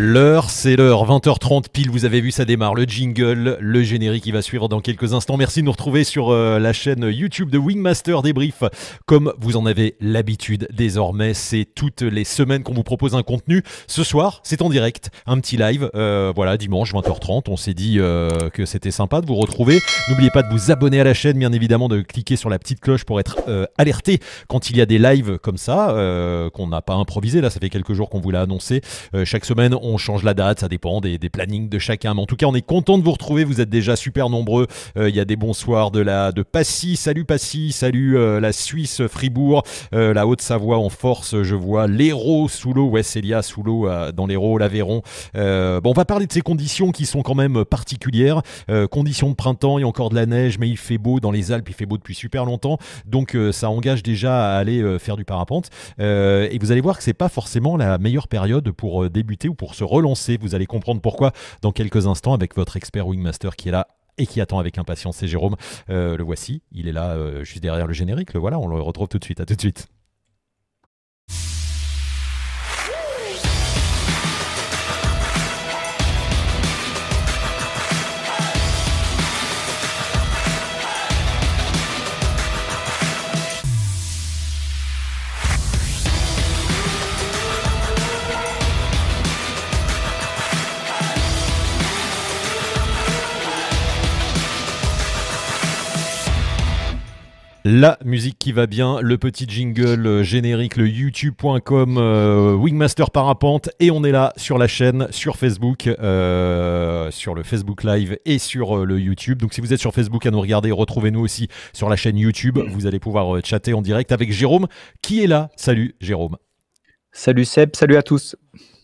L'heure, c'est l'heure, 20h30 pile, vous avez vu, ça démarre, le jingle, le générique qui va suivre dans quelques instants. Merci de nous retrouver sur euh, la chaîne YouTube de Wingmaster Débrief. Comme vous en avez l'habitude désormais, c'est toutes les semaines qu'on vous propose un contenu. Ce soir, c'est en direct, un petit live, euh, voilà, dimanche 20h30. On s'est dit euh, que c'était sympa de vous retrouver. N'oubliez pas de vous abonner à la chaîne, bien évidemment, de cliquer sur la petite cloche pour être alerté quand il y a des lives comme ça, qu'on n'a pas improvisé. Là, ça fait quelques jours qu'on vous l'a annoncé. chaque semaine, on change la date, ça dépend des, plannings de chacun. Mais en tout cas, on est content de vous retrouver. Vous êtes déjà super nombreux. Euh, il y a des bonsoirs de la de Passy. Salut Passy, salut euh, la Suisse, Fribourg, euh, la Haute-Savoie en force. Je vois l'Hérault sous l'eau. Ouais, Célia sous l'eau dans l'Hérault, l'Aveyron. bon, on va parler de ces conditions qui sont quand même particulières. conditions de printemps, il y a encore de la neige, mais il fait beau dans les Alpes. Il fait beau depuis super longtemps, donc ça engage déjà à aller faire du parapente. et vous allez voir que c'est pas forcément la meilleure période pour débuter ou pour relancer. Vous allez comprendre pourquoi dans quelques instants avec votre expert Wingmaster qui est là et qui attend avec impatience. C'est Jérôme. Euh, le voici. Il est là euh, juste derrière le générique. Le voilà. On le retrouve tout de suite. À tout de suite. La musique qui va bien, le petit jingle euh, générique, le youtube.com euh, Wingmaster Parapente et on est là sur la chaîne, sur Facebook, euh, sur le Facebook Live et sur le YouTube. Donc si vous êtes sur Facebook à nous regarder, retrouvez-nous aussi sur la chaîne YouTube. Vous allez pouvoir chatter en direct avec Jérôme qui est là. Salut Jérôme. Salut Seb, salut à tous.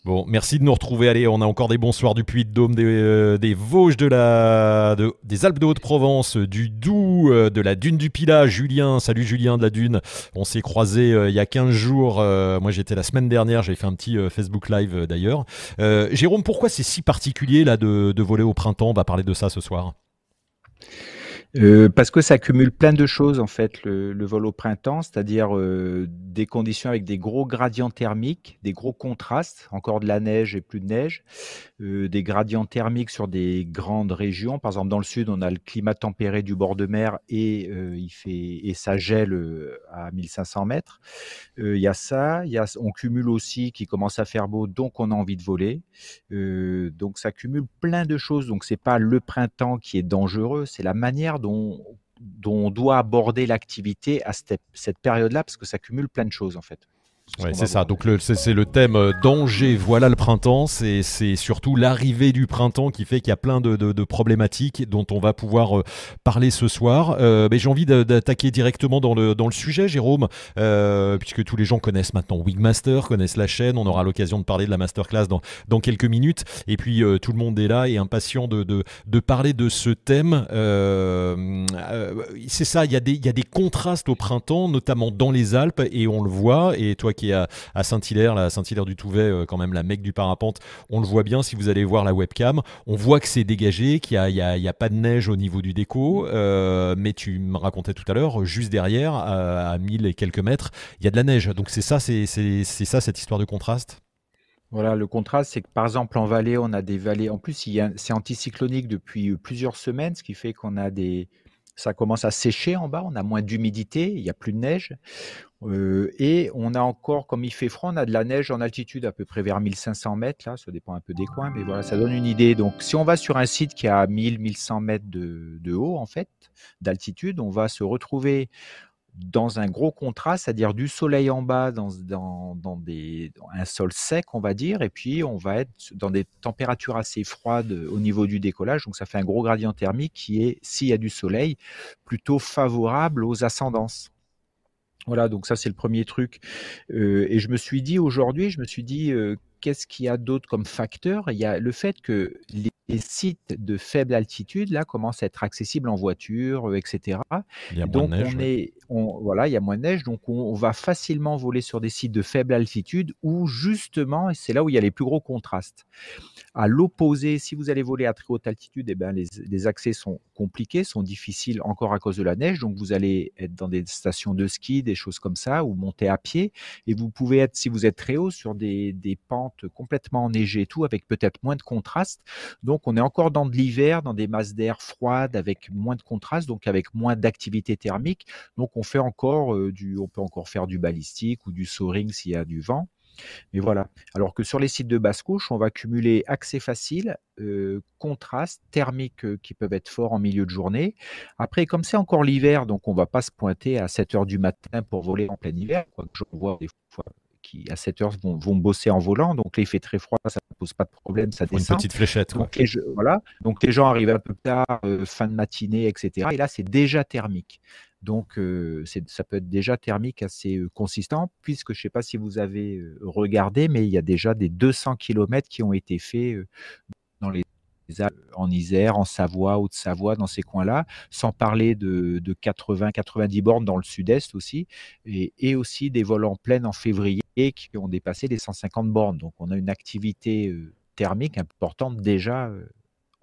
Bon, merci de nous retrouver. Allez, on a encore des bonsoirs du Puy-de-Dôme, des, euh, Vosges, des Alpes de Haute-Provence, du Doubs, euh, de la Dune du Pilat. Julien, salut Julien de la Dune. On s'est croisé euh, il y a 15 jours. moi, j'étais la semaine dernière. J'avais fait un petit Facebook Live d'ailleurs. Jérôme, pourquoi c'est si particulier là de, de voler au printemps? On va parler de ça ce soir. Euh, parce que ça cumule plein de choses en fait le, le vol au printemps, c'est-à-dire euh, des conditions avec des gros gradients thermiques, des gros contrastes, encore de la neige et plus de neige, euh, des gradients thermiques sur des grandes régions. Par exemple, dans le sud, on a le climat tempéré du bord de mer et il fait et ça gèle à 1500 mètres. Il y a ça, y a, on cumule aussi qui commence à faire beau, donc on a envie de voler. donc ça cumule plein de choses. Donc c'est pas le printemps qui est dangereux, c'est la manière dont, on doit aborder l'activité à cette, cette période-là, parce que ça cumule plein de choses en fait. Ouais, c'est ça. Donc c'est le thème euh, danger. Voilà le printemps. C'est surtout l'arrivée du printemps qui fait qu'il y a plein de, de, problématiques dont on va pouvoir euh, parler ce soir. Euh, mais j'ai envie d'attaquer directement dans le dans le sujet, Jérôme, puisque tous les gens connaissent maintenant Wigmaster, connaissent la chaîne. On aura l'occasion de parler de la masterclass dans dans quelques minutes. Et puis tout le monde est là et impatient de de, de parler de ce thème. c'est ça. Il y a des il y a des contrastes au printemps, notamment dans les Alpes, et on le voit. Et toi qui est à, Saint-Hilaire, la Saint-Hilaire du Touvet, euh, quand même la mec du parapente. On le voit bien si vous allez voir la webcam. On voit que c'est dégagé, qu'il n'y a, pas de neige au niveau du déco. Euh, mais tu me racontais tout à l'heure, juste derrière, à, à 1000 et quelques mètres, il y a de la neige. Donc c'est ça, c'est ça cette histoire de contraste? Voilà, le contraste, c'est que par exemple en vallée, on a des vallées. En plus, c'est anticyclonique depuis plusieurs semaines, ce qui fait qu'on a des, ça commence à sécher en bas, on a moins d'humidité, il n'y a plus de neige. Euh, et on a encore, comme il fait froid, on a de la neige en altitude à peu près vers 1500 mètres, là, ça dépend un peu des coins, mais voilà, ça donne une idée. Donc si on va sur un site qui a 1000-1100 mètres de, haut, en fait, d'altitude, on va se retrouver dans un gros contraste, c'est-à-dire du soleil en bas, dans, un sol sec, on va dire, et puis on va être dans des températures assez froides au niveau du décollage. Donc ça fait un gros gradient thermique qui est, s'il y a du soleil, plutôt favorable aux ascendances. Voilà, donc ça c'est le premier truc. Euh, et je me suis dit aujourd'hui, je me suis dit, euh, qu'est-ce qu'il y a d'autre comme facteur? Il y a le fait que les les sites de faible altitude, là, commencent à être accessibles en voiture, euh, etc. Il y a moins Donc de neige, on ouais. est on voilà, il y a moins de neige, donc on on va facilement voler sur des sites de faible altitude où justement et c'est là où il y a les plus gros contrastes. À l'opposé, si vous allez voler à très haute altitude, eh ben, les, les accès sont compliqués, sont difficiles encore à cause de la neige. Donc, vous allez être dans des stations de ski, des choses comme ça, ou monter à pied. Et vous pouvez être, si vous êtes très haut, sur des, des pentes complètement enneigées et tout, avec peut-être moins de contraste. Donc, on est encore dans de l'hiver, dans des masses d'air froides, avec moins de contraste, donc avec moins d'activité thermique. Donc, on fait encore euh, on peut encore faire du balistique ou du soaring s'il y a du vent. Mais voilà. Alors que sur les sites de basse couche, on va cumuler accès facile, euh, contraste, thermiques euh, qui peuvent être forts en milieu de journée. Après, comme c'est encore l'hiver, donc on va pas se pointer à 7 heures du matin pour voler en plein hiver. Quoique je vois des fois qui à 7 heures vont, vont bosser en volant. Donc là, il fait très froid, ça ne pose pas de problème, ça Faut une descend. petite fléchette, quoi. Donc les, je- voilà. Donc les gens arrivent un peu tard, euh, fin de matinée, etc. Et là, c'est déjà thermique. Donc euh, ça peut être déjà thermique assez euh, consistant, puisque je ne sais pas si vous avez euh, regardé, mais il y a déjà des 200 kilomètres qui ont été faits dans les Alpes, en Isère, en Savoie, Haute-Savoie, dans ces coins-là, sans parler de, de 80-90 bornes dans le sud-est aussi, et, et aussi des vols en pleine en février qui ont dépassé les 150 bornes. Donc on a une activité euh, thermique importante déjà euh,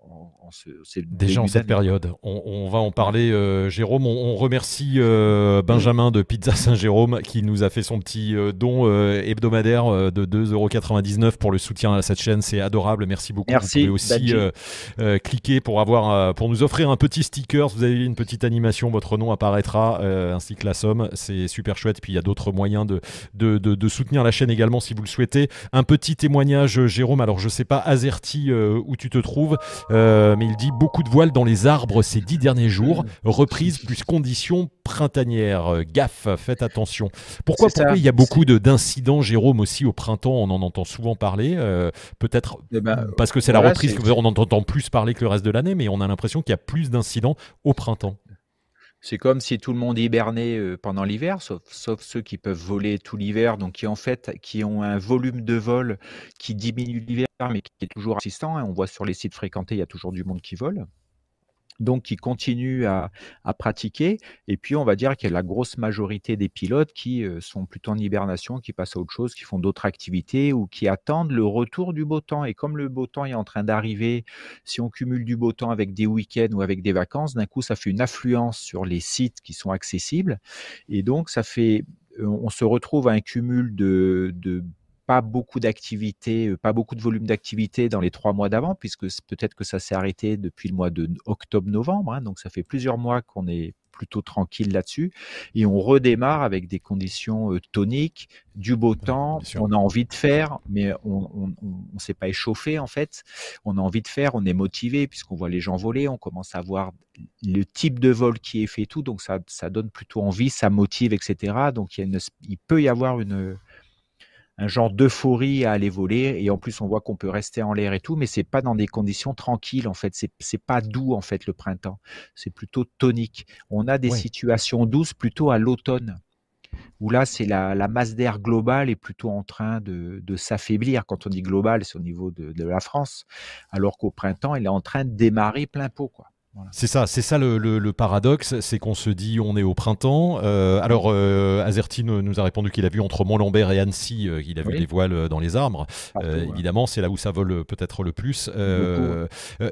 en, en ce, ces Déjà en cette période. On, on va en parler, euh, Jérôme. On, on remercie euh, Benjamin de Pizza Saint-Jérôme qui nous a fait son petit euh, don hebdomadaire de 2,99€ pour le soutien à cette chaîne. C'est adorable. Merci beaucoup. Merci, Vous pouvez aussi cliquer pour, avoir, pour nous offrir un petit sticker. Vous avez une petite animation, votre nom apparaîtra ainsi que la somme. C'est super chouette. Puis il y a d'autres moyens de, de, de- de soutenir la chaîne également si vous le souhaitez. Un petit témoignage, Jérôme. Alors je sais pas, Azerty, où tu te trouves. Euh, mais il dit beaucoup de voiles dans les arbres ces dix derniers jours. Reprise plus conditions printanières. Euh, Gaffe, faites attention. Pourquoi, il y a beaucoup de- d'incidents, Jérôme, aussi au printemps? On en entend souvent parler. euh, Peut-être Eh ben, parce que c'est la reprise qu'on en entend plus parler que le reste de l'année, mais on a l'impression qu'il y a plus d'incidents au printemps. C'est comme si tout le monde hibernait euh, pendant l'hiver, sauf, ceux qui peuvent voler tout l'hiver, donc qui en fait qui ont un volume de vol qui diminue l'hiver, mais qui est toujours assistant. hein. On voit sur les sites fréquentés, il y a toujours du monde qui vole. Donc, qui continuent à, à pratiquer. Et puis, on va dire qu'il y a la grosse majorité des pilotes qui euh, sont plutôt en hibernation, qui passent à autre chose, qui font d'autres activités ou qui attendent le retour du beau temps. Et comme le beau temps est en train d'arriver, si on cumule du beau temps avec des week-ends ou avec des vacances, d'un coup, ça fait une affluence sur les sites qui sont accessibles. Et donc, ça fait, euh, on se retrouve à un cumul de, de pas beaucoup d'activités, euh, pas beaucoup de volume d'activité dans les trois mois d'avant, puisque peut-être que ça s'est arrêté depuis le mois de octobre-novembre. hein, donc, ça fait plusieurs mois qu'on est plutôt tranquille là-dessus. Et on redémarre avec des conditions euh, toniques, du beau temps. On a envie de faire, mais on ne s'est pas échauffé en fait. On a envie de faire, on est motivé puisqu'on voit les gens voler, on commence à voir le type de vol qui est fait et tout, donc ça, ça donne plutôt envie, ça motive, etc. Donc il, y a une- il peut y avoir une, un genre d'euphorie à aller voler et en plus on voit qu'on peut rester en l'air et tout, mais c'est pas dans des conditions tranquilles en fait, c'est c'est pas doux en fait le printemps, c'est plutôt tonique. On a des situations douces plutôt à l'automne où là, c'est la, la masse d'air globale est plutôt en train de, de s'affaiblir. Quand on dit global, c'est au niveau de, de la France, alors qu'au printemps, elle est en train de démarrer plein pot. Quoi. Voilà. C'est ça, c'est ça le, le- le paradoxe, c'est qu'on se dit on est au printemps. Euh, alors euh, Azerty nous nous a répondu qu'il a vu entre Mont-Lambert et Annecy, euh, il a vu des voiles euh, dans les arbres. Partout, ouais. évidemment, c'est là où ça vole peut-être le plus.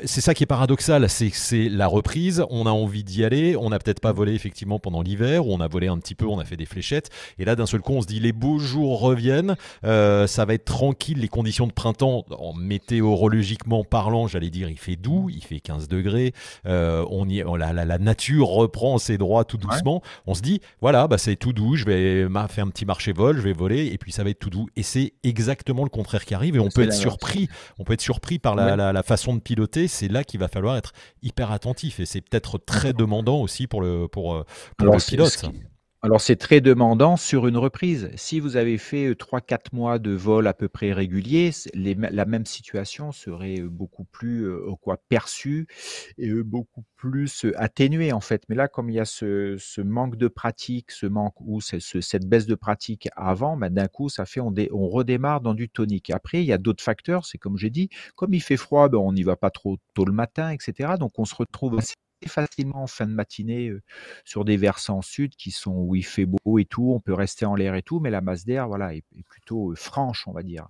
C'est ça qui est paradoxal, c'est c'est la reprise. On a envie d'y aller. On n'a peut-être pas volé effectivement pendant l'hiver, on a volé un petit peu, on a fait des fléchettes. Et là, d'un seul coup, on se dit les beaux jours reviennent. Ça va être tranquille. Les conditions de printemps, en météorologiquement parlant, j'allais dire, il fait doux, il fait 15 degrés. Euh, on y, on- la, la- la nature reprend ses droits tout doucement. On se dit, voilà, bah, c'est tout doux. Je vais faire un petit marché vol, je vais voler, et puis ça va être tout doux. Et c'est exactement le contraire qui arrive. Et on peut être surpris. On peut être surpris par la, Ouais. la- la façon de piloter. C'est là qu'il va falloir être hyper attentif. Et c'est peut-être très demandant aussi pour le, pour, euh, pour Alors, le pilote. Ce Alors c'est très demandant sur une reprise. Si vous avez fait 3-4 mois de vol à peu près régulier, la même situation serait beaucoup plus quoi, perçue et beaucoup plus atténuée en fait. Mais là, comme il y a ce, manque de pratique, ce manque ou cette baisse de pratique avant, bah, d'un coup, ça fait on, redémarre dans du tonique. Après, il y a d'autres facteurs. C'est comme j'ai dit, comme il fait froid, ben, on n'y va pas trop tôt le matin, etc. Donc on se retrouve facilement en fin de matinée sur des versants sud qui sont où il fait beau et tout, on peut rester en l'air et tout, mais la masse d'air voilà est, plutôt franche, on va dire,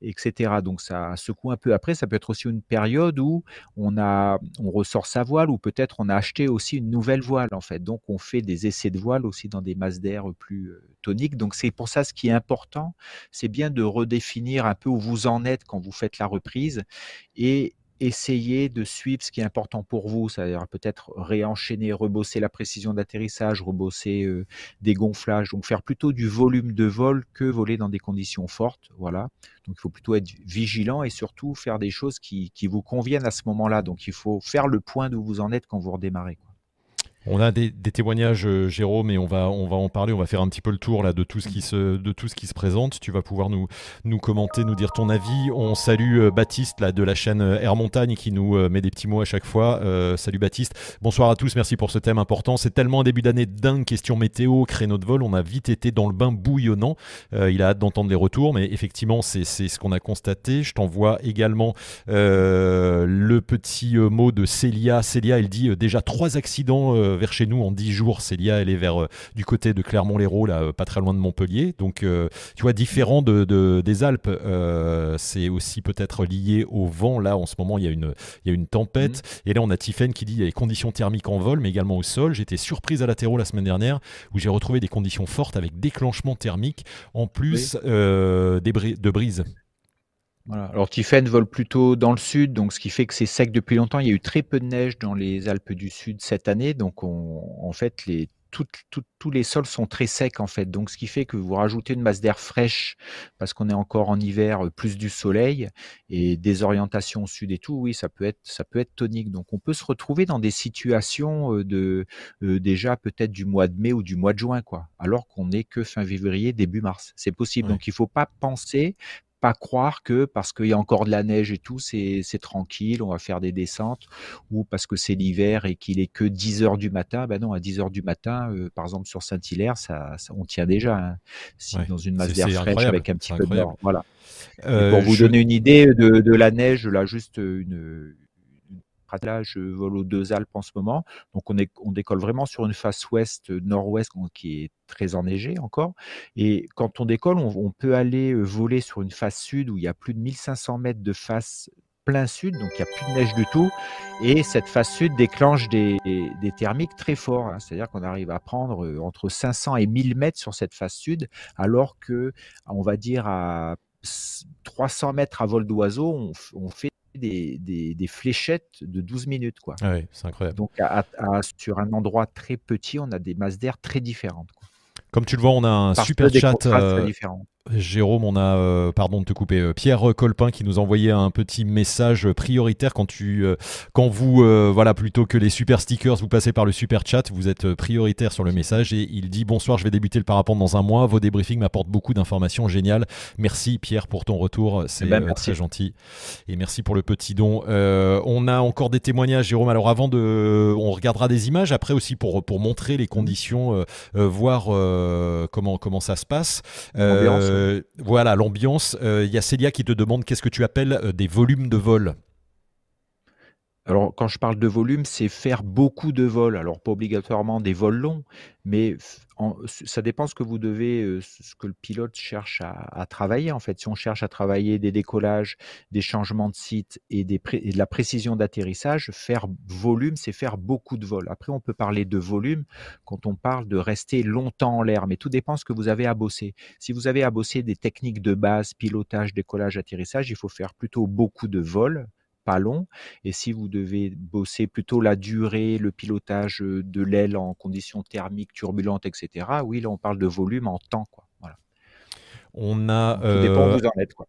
etc. Donc ça secoue un peu. Après, ça peut être aussi une période où on a, on ressort sa voile ou peut-être on a acheté aussi une nouvelle voile en fait. Donc on fait des essais de voile aussi dans des masses d'air plus toniques. Donc c'est pour ça ce qui est important, c'est bien de redéfinir un peu où vous en êtes quand vous faites la reprise et essayez de suivre ce qui est important pour vous, c'est-à-dire peut-être réenchaîner, rebosser la précision d'atterrissage, rebosser des gonflages, donc faire plutôt du volume de vol que voler dans des conditions fortes, voilà. Donc il faut plutôt être vigilant et surtout faire des choses qui, qui vous conviennent à ce moment-là. Donc il faut faire le point d'où vous en êtes quand vous redémarrez. On a des, témoignages, euh, Jérôme, et on va, en parler. On va faire un petit peu le tour là de tout ce qui se, de présente. Tu vas pouvoir nous, commenter, nous dire ton avis. On salue euh, Baptiste de la chaîne euh, Air Montagne qui nous met des petits mots à chaque fois. salut Baptiste. Bonsoir à tous. Merci pour ce thème important. C'est tellement un début d'année dingue. Question météo, créneau de vol. On a vite été dans le bain bouillonnant. il a hâte d'entendre les retours, mais effectivement, c'est ce qu'on a constaté. Je t'envoie également le petit mot de Célia. Célia, elle dit déjà trois accidents vers chez nous en 10 jours. Célia, elle est vers euh, du côté de Clermont-Lérault, là, euh, pas très loin de Montpellier. Donc, euh, tu vois, différent de, des Alpes, c'est aussi peut-être lié au vent. Là, en ce moment, il y a une, il y a une tempête. Mhm. Et là, on a Tiffen qui dit il y a des conditions thermiques en vol, mais également au sol. J'étais surprise à latéraux la semaine dernière où j'ai retrouvé des conditions fortes avec déclenchement thermique en plus des de brise. Alors Tiffen vole plutôt dans le sud, donc ce qui fait que c'est sec depuis longtemps. Il y a eu très peu de neige dans les Alpes du Sud cette année, donc en fait les, tous les sols sont très secs en fait. Donc ce qui fait que vous rajoutez une masse d'air fraîche parce qu'on est encore en hiver, plus du soleil et des orientations au sud et tout. Oui, ça peut être ça peut être tonique. Donc on peut se retrouver dans des situations de déjà peut-être du mois de mai ou du mois de juin quoi, alors qu'on n'est que fin février début mars. C'est possible. Donc il faut pas penser pas croire que parce qu'il y a encore de la neige et tout, c'est tranquille, on va faire des descentes, ou parce que c'est l'hiver et qu'il est que 10 heures du matin. Ben non, à 10 heures du matin, euh, par exemple sur Saint-Hilaire, ça, on tient déjà. Hein. si dans une masse d'air fraîche avec un petit peu de Voilà. Euh, pour vous donner une idée de, de, la neige, là, juste une, Là, je vole aux deux Alpes en ce moment. Donc, on, est, on décolle vraiment sur une face ouest, euh, qui est très enneigée encore. Et quand on décolle, on, peut aller euh, voler sur une face sud où il y a plus de 1500 mètres de face plein sud, donc il n'y a plus de neige du tout. Et cette face sud déclenche des, des thermiques très forts. Hein. C'est-à-dire qu'on arrive à prendre euh, entre 500 et 1000 mètres sur cette face sud, alors que, on va dire, à 300 mètres à vol d'oiseau, on fait des, fléchettes de 12 minutes. Quoi. Ah c'est incroyable. Donc, sur un endroit très petit, on a des masses d'air très différentes. Comme tu le vois, on a un super chat. Euh, Jérôme, on a, euh, pardon de te couper, euh, Pierre Colpin qui nous a envoyé un petit message prioritaire quand tu, euh, quand vous, voilà, plutôt que les super stickers, vous passez par le super chat, vous êtes prioritaire sur le message et il dit bonsoir, je vais débuter le parapente dans un mois, vos débriefings m'apportent beaucoup d'informations géniales. Merci Pierre pour ton retour, c'est ben, très gentil et merci pour le petit don. on a encore des témoignages, Jérôme. Alors avant de, on regardera des images après aussi pour pour montrer les conditions, voir comment comment ça se passe. Euh, voilà, l'ambiance. Il euh, y a Célia qui te demande qu'est-ce que tu appelles euh, des volumes de vol alors, quand je parle de volume, c'est faire beaucoup de vols. Alors, pas obligatoirement des vols longs, mais ça dépend ce que vous devez, ce que le pilote cherche à, travailler. En fait, si on cherche à travailler des décollages, des changements de site et, des de la précision d'atterrissage, faire volume, c'est faire beaucoup de vols. Après, on peut parler de volume quand on parle de rester longtemps en l'air, mais tout dépend ce que vous avez à bosser. Si vous avez à bosser des techniques de base, pilotage, décollage, atterrissage, il faut faire plutôt beaucoup de vols pas long. Et si vous devez bosser plutôt la durée, le pilotage de l'aile en conditions thermiques turbulentes, etc., oui, là, on parle de volume en temps. Quoi. Voilà. On a. Tout dépend où vous en êtes. Quoi.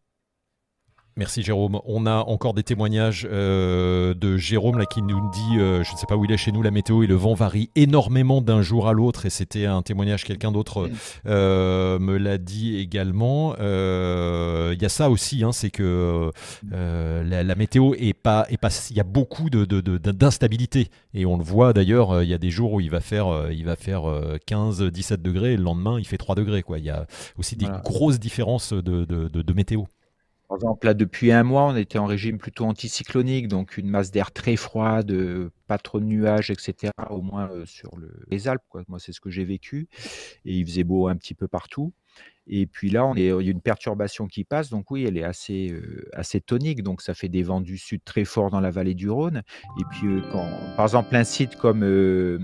Merci Jérôme. On a encore des témoignages euh, de Jérôme là, qui nous dit, euh, je ne sais pas où il est chez nous, la météo et le vent varient énormément d'un jour à l'autre. Et c'était un témoignage, quelqu'un d'autre euh, me l'a dit également. Il y a ça aussi, hein, c'est que la, météo est pas, est pas, il y a beaucoup d'instabilité. De, et on le voit d'ailleurs, il y a des jours où il va faire, il va faire 15-17 degrés et le lendemain il fait 3 degrés. Quoi. Il y a aussi des grosses différences de météo. Par exemple, là, depuis un mois, on était en régime plutôt anticyclonique, donc une masse d'air très froide, pas trop de nuages, etc., au moins euh, sur les Alpes. Quoi. Moi, c'est ce que j'ai vécu. Et il faisait beau un petit peu partout. Et puis là, il y a une perturbation qui passe, donc oui, elle est assez, euh, assez tonique, donc ça fait des vents du sud très forts dans la vallée du Rhône. Et puis, euh, par exemple, un site comme, euh,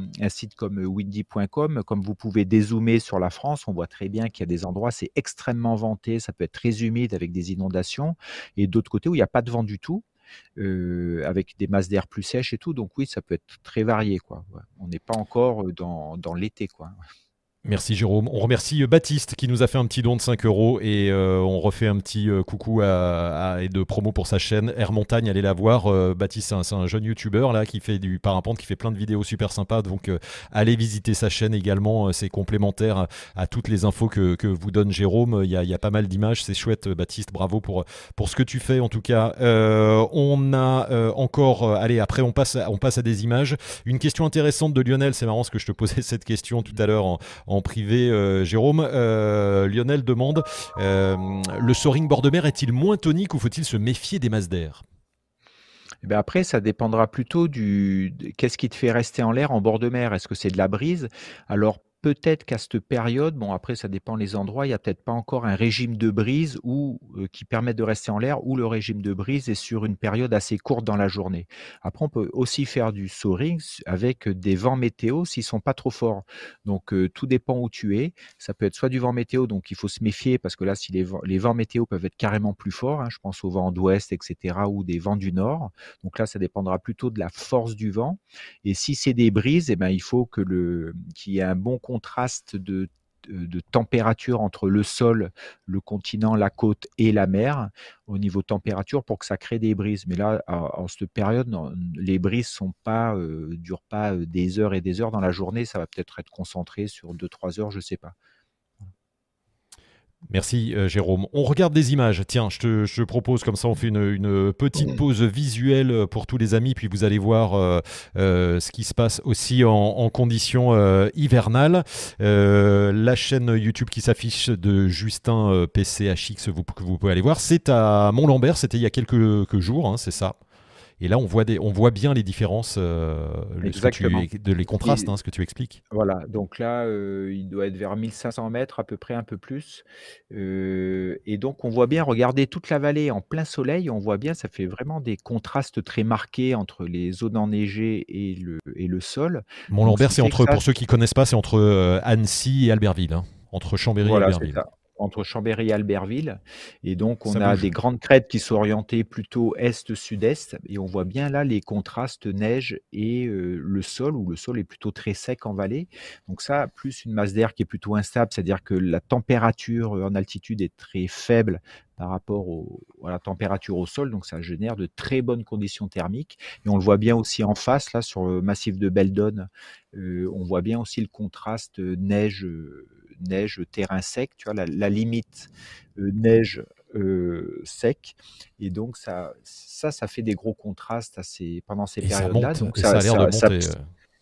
comme windy.com, comme vous pouvez dézoomer sur la France, on voit très bien qu'il y a des endroits, c'est extrêmement venté, ça peut être très humide avec des inondations, et d'autres côtés où il n'y a pas de vent du tout. avec des masses d'air plus sèches et tout. Donc oui, ça peut être très varié. Quoi. On n'est pas encore dans, dans l'été. Quoi. Merci Jérôme. On remercie euh, Baptiste qui nous a fait un petit don de 5 euros et euh, on refait un petit euh, coucou et de promo pour sa chaîne Air Montagne. Allez la voir. Baptiste, c'est un, jeune youtubeur là qui fait du parapente, qui fait plein de vidéos super sympas. Donc allez visiter sa chaîne également. c'est complémentaire à, toutes les infos que, vous donne Jérôme. Il y a, y a pas mal d'images. C'est chouette, Baptiste. Bravo pour, pour ce que tu fais en tout cas. on a encore. allez, après on passe, à, on passe à des images. Une question intéressante de Lionel. C'est marrant ce que je te posais cette question tout à l'heure en privé, euh, Jérôme. Euh, Lionel demande euh, le soaring bord de mer est-il moins tonique ou faut-il se méfier des masses d'air? Eh ben, après, ça dépendra plutôt du qu'est-ce qui te fait rester en l'air en bord de mer? Est-ce que c'est de la brise? Alors peut-être qu'à cette période, bon après ça dépend les endroits, il n'y a peut-être pas encore un régime de brise ou qui permet de rester en l'air ou le régime de brise est sur une période assez courte dans la journée. Après on peut aussi faire du soaring avec des vents météo s'ils sont pas trop forts. Donc tout dépend où tu es. Ça peut être soit du vent météo, donc il faut se méfier parce que là si les vents, météo peuvent être carrément plus forts, hein, je pense au vent d'ouest, etc. ou des vents du nord. Donc là ça dépendra plutôt de la force du vent. Et si c'est des brises, eh ben il faut qu'il y ait un bon contraste de température entre le sol, le continent, la côte et la mer au niveau température pour que ça crée des brises. Mais là, en, cette période, les brises sont pas, euh, durent pas euh, des heures et des heures dans la journée. Ça va peut-être être concentré sur 2-3 heures, je sais pas. Merci euh, Jérôme. On regarde des images. Tiens, je te, propose comme ça, on fait une, petite pause visuelle pour tous les amis, puis vous allez voir euh, euh, ce qui se passe aussi en, conditions hivernales. la chaîne YouTube qui s'affiche de Justin PCHX, vous, que vous pouvez aller voir, c'est à Mont-Lambert, c'était il y a quelques, jours, hein, c'est ça? Et là, on voit, des, on voit bien les différences, euh, de les contrastes, hein, ce que tu expliques. Voilà, donc là, euh, il doit être vers 1500 mètres, à peu près, un peu plus. Euh, et donc, on voit bien, regardez toute la vallée en plein soleil, on voit bien, ça fait vraiment des contrastes très marqués entre les zones enneigées et le, et le sol. Mont-Lambert, c'est entre, pour ceux qui ne connaissent pas, c'est entre Annecy et Albertville, hein, entre Chambéry et Albertville entre Chambéry et Albertville. Et donc, on a des grandes crêtes qui sont orientées plutôt est-sud-est. Et on voit bien là les contrastes neige et euh, le sol, où le sol est plutôt très sec en vallée. Donc ça, plus une masse d'air qui est plutôt instable, c'est-à-dire que la température en altitude est très faible par rapport à la température au sol, donc ça génère de très bonnes conditions thermiques. Et on le voit bien aussi en face, là, sur le massif de Beldon, euh, on voit bien aussi le contraste neige neige, terrain sec, tu vois, la, limite euh, neige euh, sec. Et donc, ça, ça, ça fait des gros contrastes pendant ces périodes-là. Donc, ça, a l'air de monter.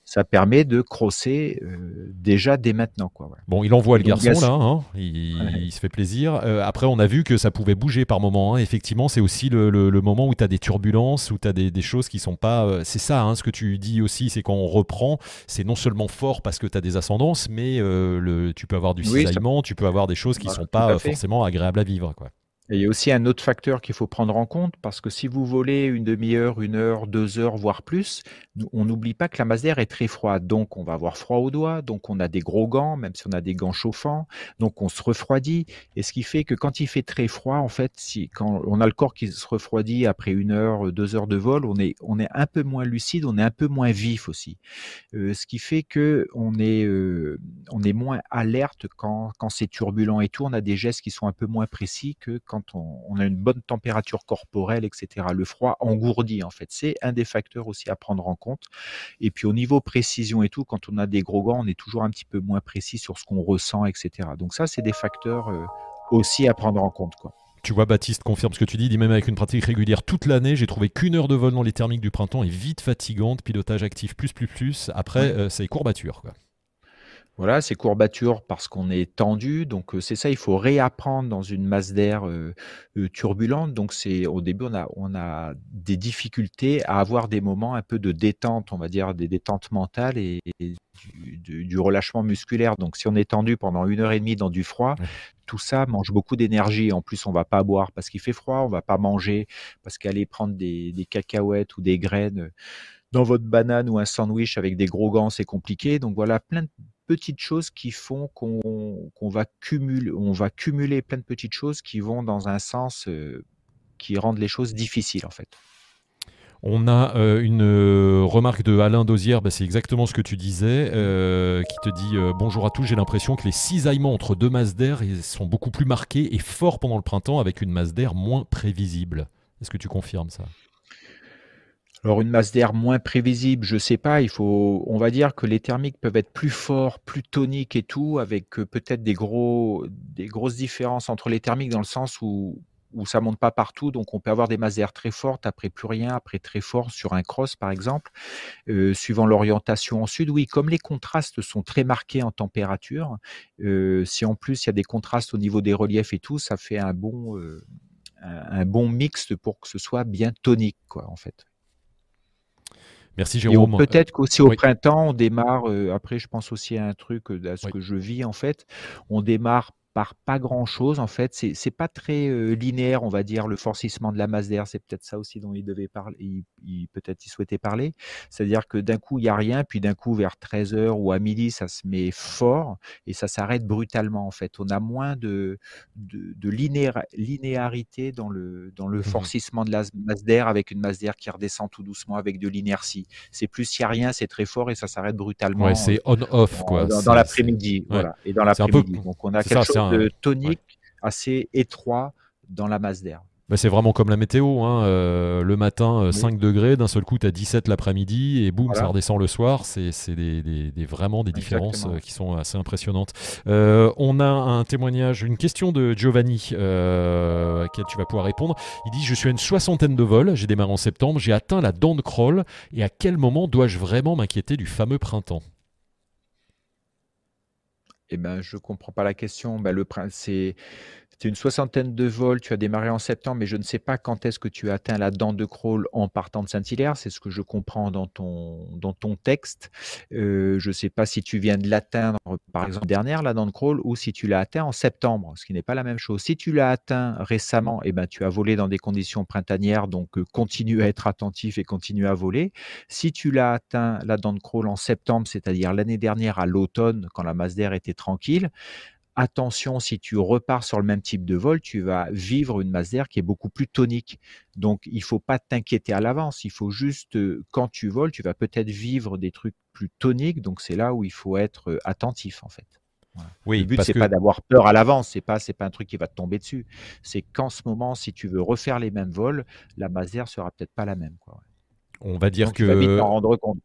Ça permet de crosser euh, déjà dès maintenant. Quoi, Bon, il envoie le garçon là, hein. il, se fait plaisir. Euh, après, on a vu que ça pouvait bouger par moment. Hein. Effectivement, c'est aussi le, moment où tu as des turbulences, où tu as des, choses qui sont pas. Euh, c'est ça, hein, ce que tu dis aussi, c'est quand on reprend, c'est non seulement fort parce que tu as des ascendances, mais le, tu peux avoir du cisaillement, tu peux avoir des choses qui ne sont pas forcément agréables à vivre. Quoi il y a aussi un autre facteur qu'il faut prendre en compte, parce que si vous volez une demi-heure, une heure, deux heures, voire plus, on n'oublie pas que la masse d'air est très froide. Donc, on va avoir froid aux doigts, donc on a des gros gants, même si on a des gants chauffants, donc on se refroidit. Et ce qui fait que quand il fait très froid, en fait, si, quand on a le corps qui se refroidit après une heure, deux heures de vol, on est, on est un peu moins lucide, on est un peu moins vif aussi. Euh, ce qui fait que on est, euh, on est moins alerte quand, quand c'est turbulent et tout. On a des gestes qui sont un peu moins précis que quand on, a une bonne température corporelle, etc. Le froid engourdit, en fait. C'est un des facteurs aussi à prendre en compte. Et puis au niveau précision et tout, quand on a des gros gants, on est toujours un petit peu moins précis sur ce qu'on ressent, etc. Donc ça, c'est des facteurs euh, aussi à prendre en compte, quoi. Tu vois, Baptiste confirme ce que tu dis. Il dit même avec une pratique régulière toute l'année, j'ai trouvé qu'une heure de vol dans les thermiques du printemps est vite fatigante. Pilotage actif plus, plus, plus. Après, euh, c'est courbature. Quoi. Voilà, c'est courbature parce qu'on est tendu. Donc, euh, c'est ça, il faut réapprendre dans une masse d'air euh, turbulente. Donc, c'est au début, on a, on a des difficultés à avoir des moments un peu de détente, on va dire, des détentes mentales et, du, relâchement musculaire. Donc, si on est tendu pendant une heure et demie dans du froid, tout ça mange beaucoup d'énergie. En plus, on va pas boire parce qu'il fait froid, on va pas manger parce qu'aller prendre des, cacahuètes ou des graines euh, dans votre banane ou un sandwich avec des gros gants, c'est compliqué. Donc voilà, plein de petites choses qui font qu'on va cumuler, on va cumuler plein de petites choses qui vont dans un sens qui rendent les choses difficiles en fait. On a une remarque de Alain Dosière, bah, c'est exactement ce que tu disais, qui te dit Bonjour à tous, j'ai l'impression que les cisaillements entre deux masses d'air sont beaucoup plus marqués et forts pendant le printemps avec une masse d'air moins prévisible. Est-ce que tu confirmes ça? Alors une masse d'air moins prévisible, je sais pas. Il faut, on va dire que les thermiques peuvent être plus forts, plus toniques et tout, avec peut-être des gros, des grosses différences entre les thermiques dans le sens où où ça monte pas partout, donc on peut avoir des masses d'air très fortes, après plus rien, après très fort sur un cross par exemple, euh, suivant l'orientation en sud. Oui, comme les contrastes sont très marqués en température, euh, si en plus il y a des contrastes au niveau des reliefs et tout, ça fait un bon, euh, un, bon mixte pour que ce soit bien tonique, quoi, en fait. Merci Jérôme. Peut-être qu'aussi au printemps, on démarre, après je pense aussi à un truc, à ce que je vis en fait, on démarre par pas grand chose en fait. C'est c'est pas très linéaire, on va dire, le forcissement de la masse d'air. C'est peut-être ça aussi dont il devait parler, il, peut-être il souhaitait parler. C'est-à-dire que d'un coup il y a rien, puis d'un coup vers 13 h ou à midi ça se met fort et ça s'arrête brutalement en fait. On a moins de de, de linéarité dans le dans le mmh forcissement de la masse d'air avec une masse d'air qui redescend tout doucement avec de l'inertie. C'est plus il y a rien, c'est très fort et ça s'arrête brutalement. Ouais, c'est on-off quoi. Dans, l'après-midi, voilà. Et dans l'après-midi, donc on a quelque chose de tonique assez étroit dans la masse d'air. Bah, c'est vraiment comme la météo. Hein. Euh, le matin, 5 euh, degrés, d'un seul coup, tu as 17 l'après-midi et boum, ça redescend le soir. C'est des, vraiment des différences euh, qui sont assez impressionnantes. on a un témoignage, une question de Giovanni à laquelle tu vas pouvoir répondre. Il dit Je suis à une soixantaine de vols, j'ai démarré en septembre, j'ai atteint la dent de crawl et à quel moment dois-je vraiment m'inquiéter du fameux printemps? Eh ben, je comprends pas la question. Ben, le c'est c'est une soixantaine de vols, tu as démarré en septembre, mais je ne sais pas quand est-ce que tu as atteint la dent de crawl en partant de Saint-Hilaire. C'est ce que je comprends dans ton, dans ton texte. Euh, je ne sais pas si tu viens de l'atteindre, par exemple, dernière, la dent de crawl, ou si tu l'as atteint en septembre, ce qui n'est pas la même chose. Si tu l'as atteint récemment, eh ben, tu as volé dans des conditions printanières, donc euh, continue à être attentif et continue à voler. Si tu l'as atteint, la dent de crawl, en septembre, c'est-à-dire l'année dernière à l'automne, quand la masse d'air était tranquille, attention, si tu repars sur le même type de vol, tu vas vivre une masse d'air qui est beaucoup plus tonique. Donc, il faut pas t'inquiéter à l'avance. Il faut juste, euh, quand tu voles, tu vas peut-être vivre des trucs plus toniques. Donc, c'est là où il faut être euh, attentif, en fait. Oui, le but c'est pas d'avoir peur à l'avance, c'est pas c'est pas un truc qui va te tomber dessus. C'est qu'en ce moment, si tu veux refaire les mêmes vols, la masse d'air sera peut-être pas la même. On va dire que tu vas vite t'en rendre compte.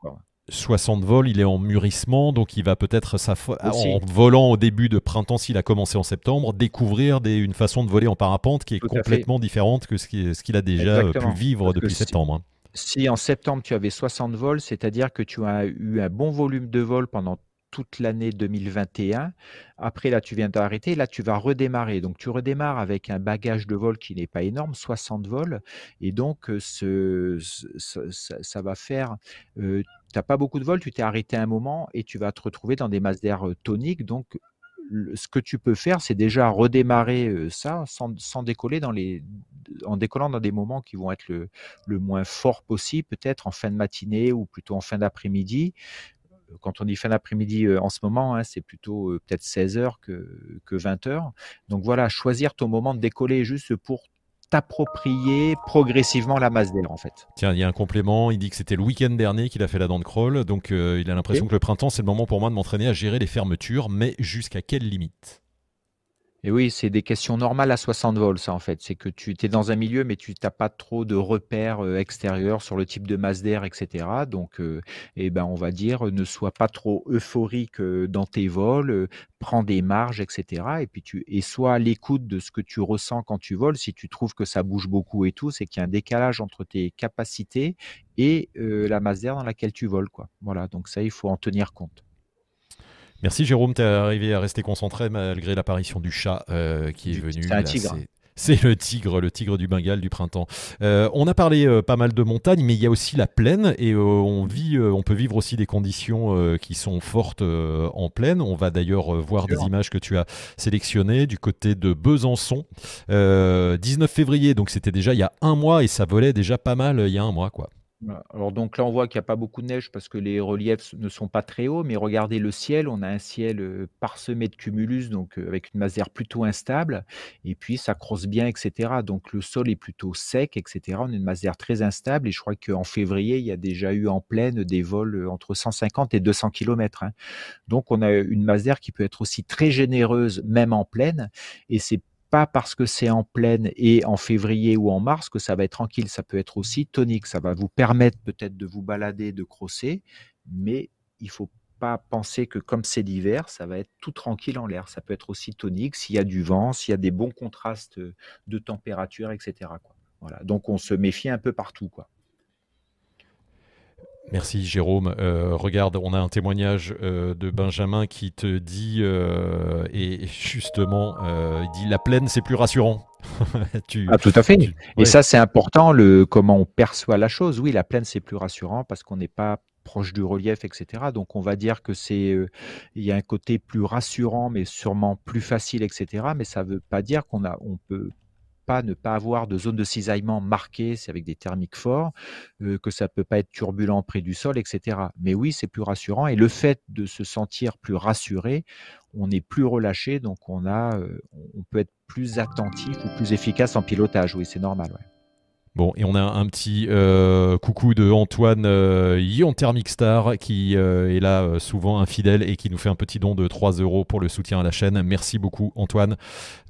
60 vols, il est en mûrissement, donc il va peut-être, en volant au début de printemps, s'il a commencé en septembre, découvrir une façon de voler en parapente qui est complètement différente que ce qu'il a déjà euh, pu vivre depuis septembre. Hein. Si en septembre tu avais 60 vols, c'est-à-dire que tu as eu un bon volume de vol pendant toute l'année 2021. Après, là, tu viens d'arrêter. Là, tu vas redémarrer. Donc, tu redémarres avec un bagage de vol qui n'est pas énorme, 60 vols. Et donc, euh, ce, ça, va faire. Euh, tu n'as pas beaucoup de vols, tu t'es arrêté un moment et tu vas te retrouver dans des masses d'air toniques. Donc, ce que tu peux faire, c'est déjà redémarrer ça sans, décoller en décollant dans des moments qui vont être le, le moins fort possible, peut-être en fin de matinée ou plutôt en fin d'après-midi quand on dit fin d'après-midi en ce moment, hein, c'est plutôt peut-être 16 heures que, que 20 heures. Donc voilà, choisir ton moment de décoller juste pour t'approprier progressivement la masse d'air en fait. Tiens, il y a un complément, il dit que c'était le week-end dernier qu'il a fait la dent de crawl, donc euh, il a l'impression que le printemps c'est le moment pour moi de m'entraîner à gérer les fermetures, mais jusqu'à quelle limite? Et oui, c'est des questions normales à 60 volts, ça, en fait. C'est que tu es dans un milieu, mais tu n'as pas trop de repères euh, extérieurs sur le type de masse d'air, etc. Donc, euh, eh ben, on va dire, ne sois pas trop euphorique euh, dans tes vols, prends des marges, etc. Et puis tu et sois à l'écoute de ce que tu ressens quand tu voles. Si tu trouves que ça bouge beaucoup et tout, c'est qu'il y a un décalage entre tes capacités et la masse d'air dans laquelle tu voles, quoi. Voilà. Donc ça, il faut en tenir compte. Merci Jérôme, tu es arrivé à rester concentré malgré l'apparition du chat euh, qui est venu. C'est un tigre. C'est le tigre, le tigre du Bengale du printemps. Euh, on a parlé euh, pas mal de montagnes, mais il y a aussi la plaine et on vit, on peut vivre aussi des conditions qui sont fortes en plaine. On va d'ailleurs voir des images que tu as sélectionnées du côté de Besançon. 19 février, donc c'était déjà il y a un mois et ça volait déjà pas mal il y a un mois, quoi. Alors donc là, on voit qu'il n'y a pas beaucoup de neige parce que les reliefs ne sont pas très hauts, mais regardez le ciel, on a un ciel parsemé de cumulus, donc avec une masse d'air plutôt instable, et puis ça crosse bien, etc. Donc le sol est plutôt sec, etc. On a une masse d'air très instable, et je crois qu'en février, il y a déjà eu en pleine des vols entre 150 et 200 km. Hein. Donc on a une masse d'air qui peut être aussi très généreuse, même en pleine, et c'est pas parce que c'est en pleine et en février ou en mars que ça va être tranquille. Ça peut être aussi tonique. Ça va vous permettre peut-être de vous balader, de crosser, mais il faut pas penser que comme c'est l'hiver, ça va être tout tranquille en l'air. Ça peut être aussi tonique s'il y a du vent, s'il y a des bons contrastes de température, etc. Voilà. Donc on se méfie un peu partout. Quoi. Merci Jérôme. Euh, regarde, on a un témoignage euh, de Benjamin qui te dit, euh, et justement, il dit la plaine c'est plus rassurant. ah, tout à fait. Et ça c'est important, le comment on perçoit la chose. Oui, la plaine c'est plus rassurant parce qu'on n'est pas proche du relief, etc. Donc on va dire que c'est, il y a un côté plus rassurant, mais sûrement plus facile, etc. Mais ça ne veut pas dire qu'on a, on peut pas ne pas avoir de zone de cisaillement marquée, c'est avec des thermiques forts, euh, que ça peut pas être turbulent près du sol, etc. Mais oui, c'est plus rassurant. Et le fait de se sentir plus rassuré, on est plus relâché, donc on a, euh, on peut être plus attentif ou plus efficace en pilotage. Oui, c'est normal. Bon, et on a un petit euh, coucou de Antoine euh, Ion Thermic Star qui est là souvent infidèle et qui nous fait un petit don de 3 euros pour le soutien à la chaîne. Merci beaucoup Antoine.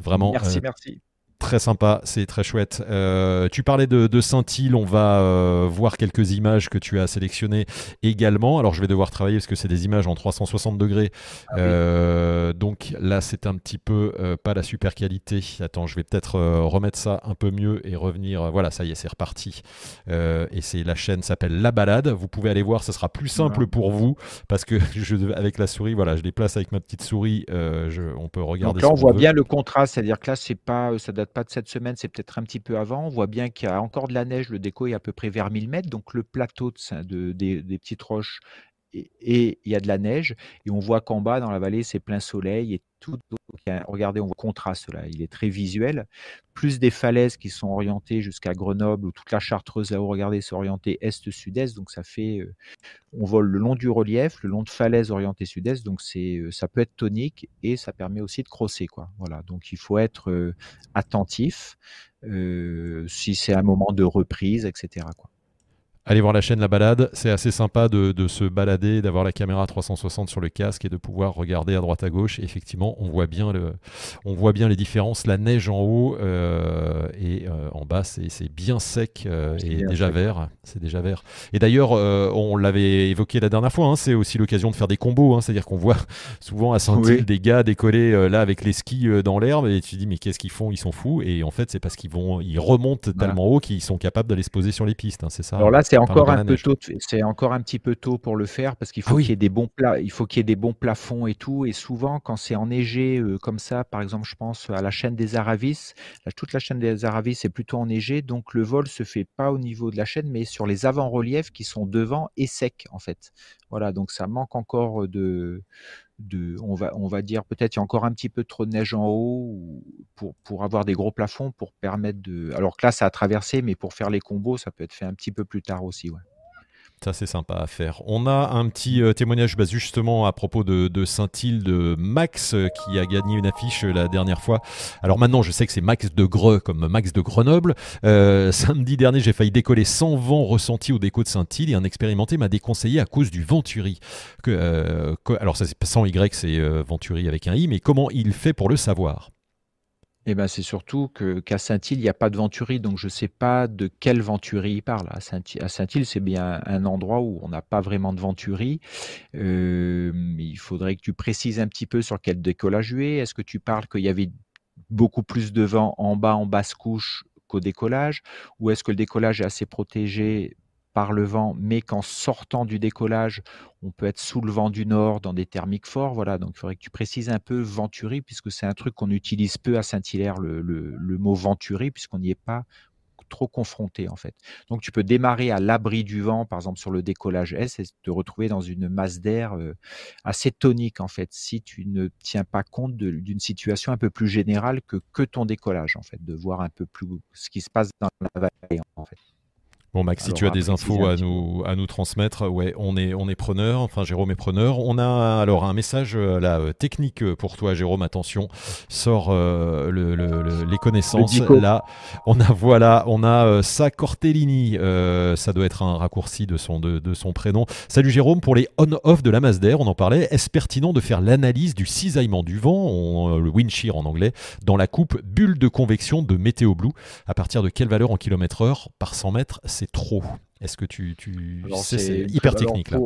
Vraiment. Merci, merci très sympa, c'est très chouette. Euh, tu parlais de, de Saint-Île, on va euh, voir quelques images que tu as sélectionnées également. Alors je vais devoir travailler parce que c'est des images en 360 degrés. Ah euh, donc là c'est un petit peu pas la super qualité. Attends, je vais peut-être remettre ça un peu mieux et revenir. Voilà, ça y est, c'est reparti. et c'est la chaîne s'appelle La Balade. Vous pouvez aller voir, ça sera plus simple pour vous parce que je, avec la souris, voilà, je déplace avec ma petite souris, je, on peut regarder. Donc là on voit bien le contraste, c'est-à-dire que là c'est pas, ça date pas de cette semaine, c'est peut-être un petit peu avant. On voit bien qu'il y a encore de la neige, le déco est à peu près vers 1000 mètres, donc le plateau de, des, petites roches et il y a de la neige et on voit qu'en bas dans la vallée c'est plein soleil et tout. Regardez on voit le contraste là. Il est très visuel. Plus des falaises qui sont orientées jusqu'à Grenoble ou toute la Chartreuse là-haut regardez c'est orienté est-sud-est. Donc ça fait euh, on vole le long du relief le long de falaises orientées sud-est. Donc c'est euh, ça peut être tonique et ça permet aussi de crosser quoi. Voilà. Donc il faut être euh, attentif si c'est un moment de reprise etc Allez voir la chaîne La Balade, c'est assez sympa de, se balader, d'avoir la caméra 360 sur le casque et de pouvoir regarder à droite à gauche. effectivement, on voit bien, le, on voit bien les différences. La neige en haut euh, et euh, en bas, c'est bien sec euh, et déjà vert. C'est déjà vert. Et d'ailleurs, on l'avait évoqué la dernière fois, hein, c'est aussi l'occasion de faire des combos. Hein. C'est-à-dire qu'on voit souvent à Saint-Île des gars décoller là avec les skis dans l'herbe et tu te dis mais qu'est-ce qu'ils font? Ils sont fous. Et en fait, c'est parce qu'ils vont, ils remontent tellement haut qu'ils sont capables d'aller se poser sur les pistes. Hein, c'est ça? Alors là, c'est encore un peu tôt. C'est encore un petit peu tôt pour le faire parce qu'il ah faut qu'il y ait des bons plats, il faut qu'il y ait des bons plafonds et tout. Et souvent, quand c'est enneigé euh, comme ça, par exemple, je pense à la chaîne des Aravis. toute la chaîne des Aravis est plutôt enneigée, donc le vol se fait pas au niveau de la chaîne, mais sur les avant-reliefs qui sont devant et secs en fait. Voilà, donc ça manque encore de, de, on va, on va dire peut-être il y a encore un petit peu trop de neige en haut pour, pour avoir des gros plafonds pour permettre de. Alors que là, ça a traversé, mais pour faire les combos, ça peut être fait un petit peu plus tard aussi. Ouais. Ça, c'est sympa à faire. On a un petit euh, témoignage bah, justement à propos de, de Saint-Île de Max euh, qui a gagné une affiche euh, la dernière fois. Alors maintenant, je sais que c'est Max de Greux comme Max de Grenoble. samedi dernier, j'ai failli décoller sans vent ressenti au déco de Saint-Île et un expérimenté m'a déconseillé à cause du Venturi. Alors, ça, c'est sans Y, c'est Venturi avec un I, mais comment il fait pour le savoir? Eh ben, c'est surtout qu'à Saint-Île, il n'y a pas de Venturi, donc je ne sais pas de quel Venturi il parle. À Saint-Île, c'est bien un endroit où on n'a pas vraiment de Venturi. Il faudrait que tu précises un petit peu sur quel décollage tu es. Est-ce que tu parles qu'il y avait beaucoup plus de vent en bas, en basse couche qu'au décollage? Ou est-ce que le décollage est assez protégé par le vent, mais qu'en sortant du décollage, on peut être sous le vent du nord dans des thermiques forts. Voilà, donc il faudrait que tu précises un peu Venturi, puisque c'est un truc qu'on utilise peu à Saint-Hilaire, le, mot Venturi, puisqu'on n'y est pas trop confronté en fait. Donc tu peux démarrer à l'abri du vent, par exemple sur le décollage S, et te retrouver dans une masse d'air euh, assez tonique en fait, si tu ne tiens pas compte d'une situation un peu plus générale que, que ton décollage en fait, de voir un peu plus ce qui se passe dans la vallée en fait. Bon Max, si tu as des infos à nous, à nous transmettre, ouais, on est, on est preneur, enfin Jérôme est preneur. On a alors un message euh, là, euh, technique pour toi Jérôme, attention, sort euh, le, les connaissances. Là, on a voilà, on a Sa Cortellini, ça doit être un raccourci de son, de, de son prénom. Salut Jérôme, pour les on-off de la Mazda, on en parlait, est-ce pertinent de faire l'analyse du cisaillement du vent, le wind shear en anglais, dans la coupe bulle de convection de Météo Blue? À partir de quelle valeur en kilomètre heure par 100 mètres c'est trop Est-ce que tu, tu... c'est hyper technique là.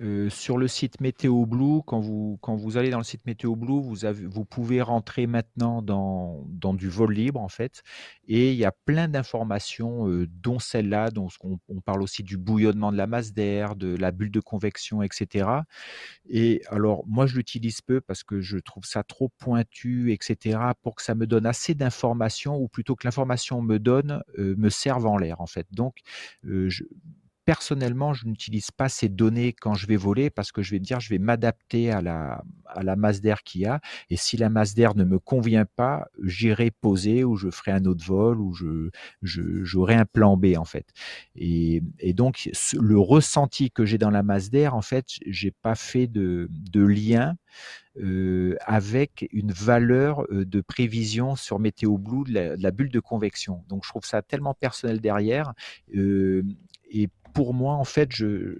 Euh, sur le site Météo Blue, quand vous, quand vous allez dans le site Météo Blue, vous, vous pouvez rentrer maintenant dans, dans, du vol libre en fait, et il y a plein d'informations, euh, dont celle-là, dont on, on, parle aussi du bouillonnement de la masse d'air, de la bulle de convection, etc. Et alors moi je l'utilise peu parce que je trouve ça trop pointu, etc. Pour que ça me donne assez d'informations, ou plutôt que l'information me donne, euh, me serve en l'air en fait. Donc je, personnellement, je n'utilise pas ces données quand je vais voler parce que je vais dire, je vais m'adapter à la, à la masse d'air qu'il y a. Et si la masse d'air ne me convient pas, j'irai poser ou je ferai un autre vol ou je, j'aurai un plan B en fait. Et, et donc, le ressenti que j'ai dans la masse d'air, en fait, j'ai pas fait de, de lien euh, avec une valeur euh, de prévision sur Météo Blue de la, bulle de convection. Donc je trouve ça tellement personnel derrière. Euh, et pour moi, en fait, je,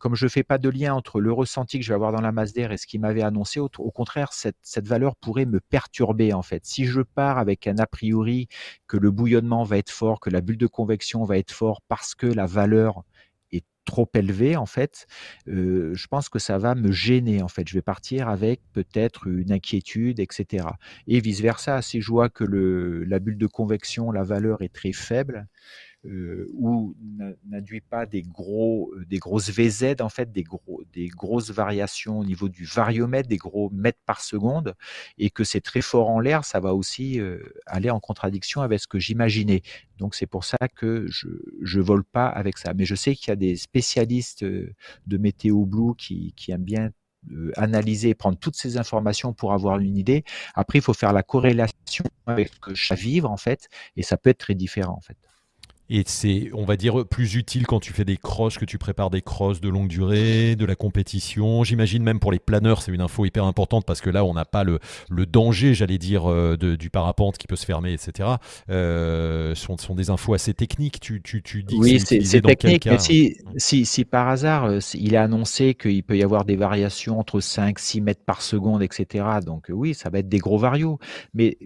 comme je ne fais pas de lien entre le ressenti que je vais avoir dans la masse d'air et ce qu'il m'avait annoncé, au, contraire, cette, cette, valeur pourrait me perturber, en fait. Si je pars avec un a priori que le bouillonnement va être fort, que la bulle de convection va être fort parce que la valeur est trop élevée, en fait, euh, je pense que ça va me gêner, en fait. Je vais partir avec peut-être une inquiétude, etc. Et vice-versa, si je vois que le, la bulle de convection, la valeur est très faible, ou n'induit pas des gros, euh, des grosses VZ en fait, des gros, des grosses variations au niveau du variomètre, des gros mètres par seconde, et que c'est très fort en l'air, ça va aussi euh, aller en contradiction avec ce que j'imaginais. Donc c'est pour ça que je je vole pas avec ça. Mais je sais qu'il y a des spécialistes de météo blue qui, qui aiment bien analyser, prendre toutes ces informations pour avoir une idée. Après, il faut faire la corrélation avec ce que je vivre en fait, et ça peut être très différent en fait. Et c'est, on va dire, plus utile quand tu fais des crosses, que tu prépares des crosses de longue durée, de la compétition. J'imagine même pour les planeurs, c'est une info hyper importante parce que là, on n'a pas le, le danger, j'allais dire, euh, de, du parapente qui peut se fermer, etc. Euh, sont, sont des infos assez techniques. Tu, tu, tu dis oui, c'est technique, mais si, si, si, par hasard, euh, il est annoncé qu'il peut y avoir des variations entre 5, 6 mètres par seconde, etc. Donc oui, ça va être des gros varios. Mais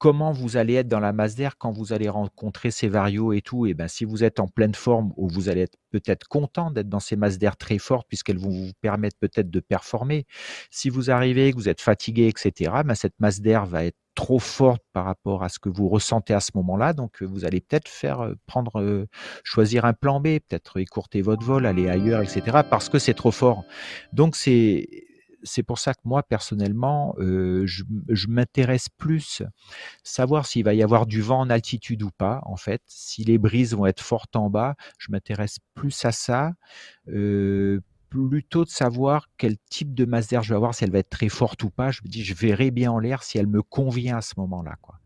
comment vous allez être dans la masse d'air quand vous allez rencontrer ces varios et tout. Et ben, si vous êtes en pleine forme ou vous allez être peut-être content d'être dans ces masses d'air très fortes puisqu'elles vont vous permettre peut-être de performer. Si vous arrivez, que vous êtes fatigué, etc., ben, cette masse d'air va être trop forte par rapport à ce que vous ressentez à ce moment-là. Donc, vous allez peut-être faire euh, prendre, euh, choisir un plan B, peut-être écourter votre vol, aller ailleurs, etc., parce que c'est trop fort. Donc, c'est, c'est pour ça que moi, personnellement, euh, je, m'intéresse plus savoir s'il va y avoir du vent en altitude ou pas, en fait. Si les brises vont être fortes en bas, je m'intéresse plus à ça. Euh, plutôt de savoir quel type de masse d'air je vais avoir, si elle va être très forte ou pas. Je me dis, je verrai bien en l'air si elle me convient à ce moment-là, quoi.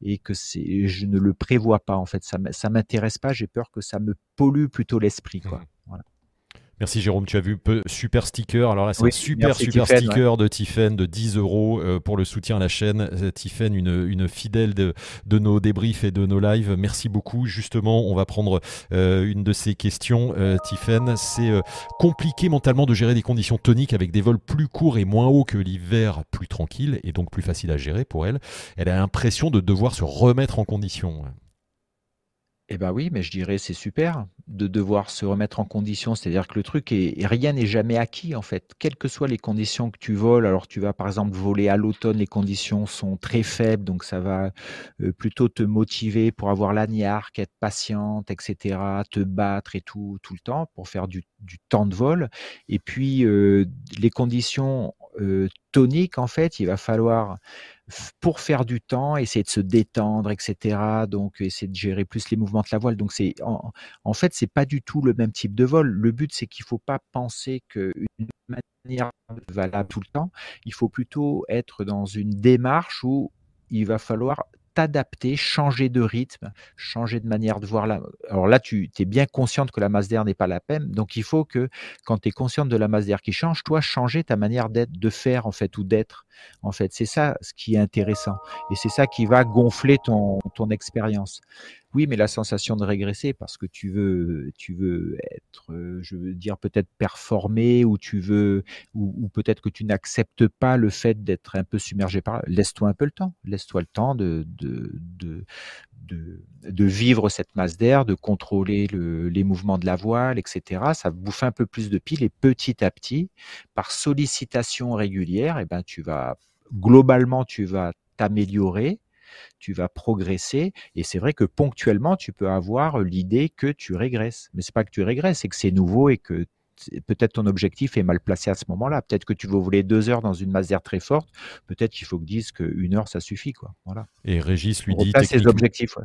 Et que c'est, je ne le prévois pas, en fait. Ça, ça m'intéresse pas. J'ai peur que ça me pollue plutôt l'esprit, quoi. Mmh. Merci Jérôme, tu as vu super sticker. Alors là, c'est un super super sticker de Tiffen de 10 euros euh, pour le soutien à la chaîne. Euh, Tiffen, une, une fidèle de, de, nos débriefs et de nos lives. Merci beaucoup. Justement, on va prendre euh, une de ces questions. Tiffen, c'est compliqué mentalement de gérer des conditions toniques avec des vols plus courts et moins hauts que l'hiver, plus tranquille et donc plus facile à gérer pour elle. Elle a l'impression de devoir se remettre en condition. Eh ben oui, mais je dirais c'est super de devoir se remettre en condition. C'est-à-dire que le truc est, rien n'est jamais acquis en fait. Quelles que soient les conditions que tu voles, alors tu vas par exemple voler à l'automne, les conditions sont très faibles, donc ça va euh, plutôt te motiver pour avoir l'agnac, être patiente, etc., te battre et tout tout le temps pour faire du, temps de vol. Et puis euh, les conditions toniques, en fait, il va falloir pour faire du temps, essayer de se détendre, etc. Donc, essayer de gérer plus les mouvements de la voile. Donc, c'est en, en, fait, c'est pas du tout le même type de vol. Le but, c'est qu'il faut pas penser qu'une manière valable tout le temps. Il faut plutôt être dans une démarche où il va falloir t'adapter, changer de rythme, changer de manière de voir la. Alors là, tu es bien consciente que la masse d'air n'est pas la même. Donc il faut que, quand tu es consciente de la masse d'air qui change, toi, changer ta manière d'être, de faire, en fait, ou d'être. En fait, c'est ça ce qui est intéressant. Et c'est ça qui va gonfler ton, ton expérience. Oui, mais la sensation de régresser parce que tu veux, tu veux être, je veux dire peut-être performer ou tu veux, ou, peut-être que tu n'acceptes pas le fait d'être un peu submergé par. Laisse-toi un peu le temps. Laisse-toi le temps de, de, de, vivre cette masse d'air, de contrôler les mouvements de la voile, etc. Ça bouffe un peu plus de piles et petit à petit, par sollicitation régulière, eh ben tu vas globalement tu vas t'améliorer tu vas progresser. Et c'est vrai que ponctuellement, tu peux avoir l'idée que tu régresses. Mais c'est pas que tu régresses, c'est que c'est nouveau et que peut-être ton objectif est mal placé à ce moment-là. Peut-être que tu veux voler deux heures dans une masse d'air très forte. Peut-être qu'il faut que dise qu'une heure, ça suffit. Quoi. Voilà. Et Régis lui dit. ses objectifs.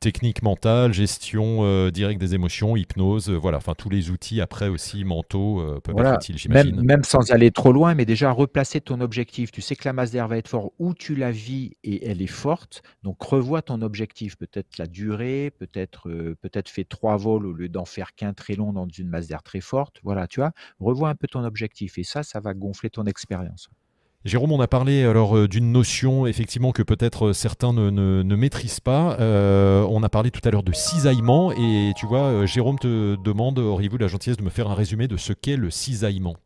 Technique mentale, gestion euh, directe des émotions, hypnose, euh, voilà, enfin tous les outils après aussi mentaux euh, peuvent être utiles, j'imagine. Même, même, sans aller trop loin, mais déjà replacer ton objectif. Tu sais que la masse d'air va être forte où tu la vis et elle est forte, donc revois ton objectif, peut-être la durée, peut-être peut-être fais trois vols au lieu d'en faire qu'un très long dans une masse d'air très forte. Voilà, tu vois, revois un peu ton objectif et ça, ça va gonfler ton expérience. Jérôme, on a parlé alors euh, d'une notion effectivement que peut-être euh, certains ne, maîtrisent pas. Euh, on a parlé tout à l'heure de cisaillement et tu vois, Jérôme te demande, auriez-vous la gentillesse de me faire un résumé de ce qu'est le cisaillement?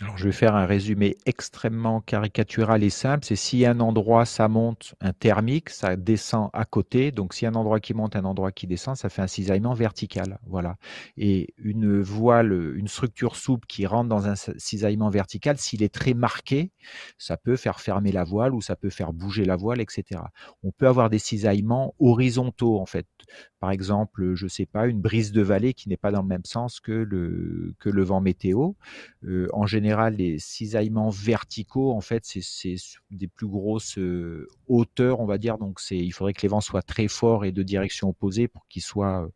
Alors, je vais faire un résumé extrêmement caricatural et simple. C'est si un endroit, ça monte un thermique, ça descend à côté. Donc, si un endroit qui monte, un endroit qui descend, ça fait un cisaillement vertical. Voilà. Et une voile, une structure souple qui rentre dans un cisaillement vertical, s'il est très marqué, ça peut faire fermer la voile ou ça peut faire bouger la voile, etc. On peut avoir des cisaillements horizontaux, en fait. Par exemple, je sais pas, une brise de vallée qui n'est pas dans le même sens que le, que le vent météo. Euh, en général, les cisaillements verticaux, en fait, c'est des plus grosses euh, hauteurs, on va dire. Donc, il faudrait que les vents soient très forts et de direction opposée pour qu'ils soient euh,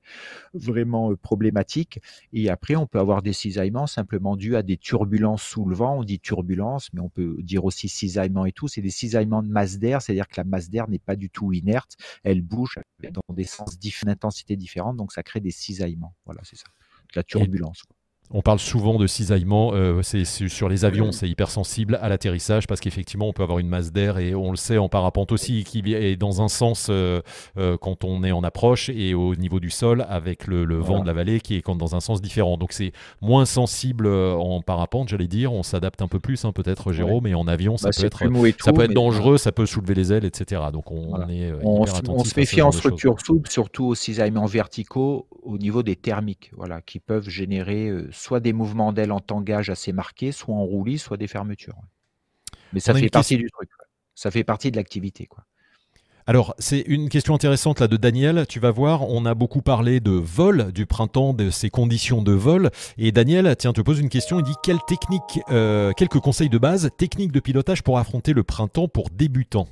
vraiment problématiques. Et après, on peut avoir des cisaillements simplement dus à des turbulences sous le vent. On dit turbulence, mais on peut dire aussi cisaillement et tout. C'est des cisaillements de masse d'air, c'est-à-dire que la masse d'air n'est pas du tout inerte. Elle bouge dans des sens d'intensité différente, donc ça crée des cisaillements. Voilà, c'est ça, la turbulence. On parle souvent de cisaillement, euh, c'est sur les avions, c'est hyper sensible à l'atterrissage parce qu'effectivement on peut avoir une masse d'air et on le sait en parapente aussi qui est dans un sens euh, euh, quand on est en approche et au niveau du sol avec le, vent de la vallée qui est quand dans un sens différent. Donc c'est moins sensible en parapente, j'allais dire. On s'adapte un peu plus hein, peut-être Jérôme, mais en avion ça bah, peut être ça peut être dangereux, ça peut soulever les ailes, etc. Donc on, est on, on se méfie en structure souple, surtout aux cisaillements verticaux au niveau des thermiques, voilà, qui peuvent générer soit des mouvements d'ailes en tangage assez marqués, soit en roulis, soit des fermetures. Mais ça fait partie du truc. Ça fait partie de l'activité. quoi. Alors, c'est une question intéressante là de Daniel. Tu vas voir, on a beaucoup parlé de vol du printemps, de ces conditions de vol. Et Daniel, tiens, te pose une question. Il dit quelle technique, euh, quelques conseils de base, technique de pilotage pour affronter le printemps pour débutants?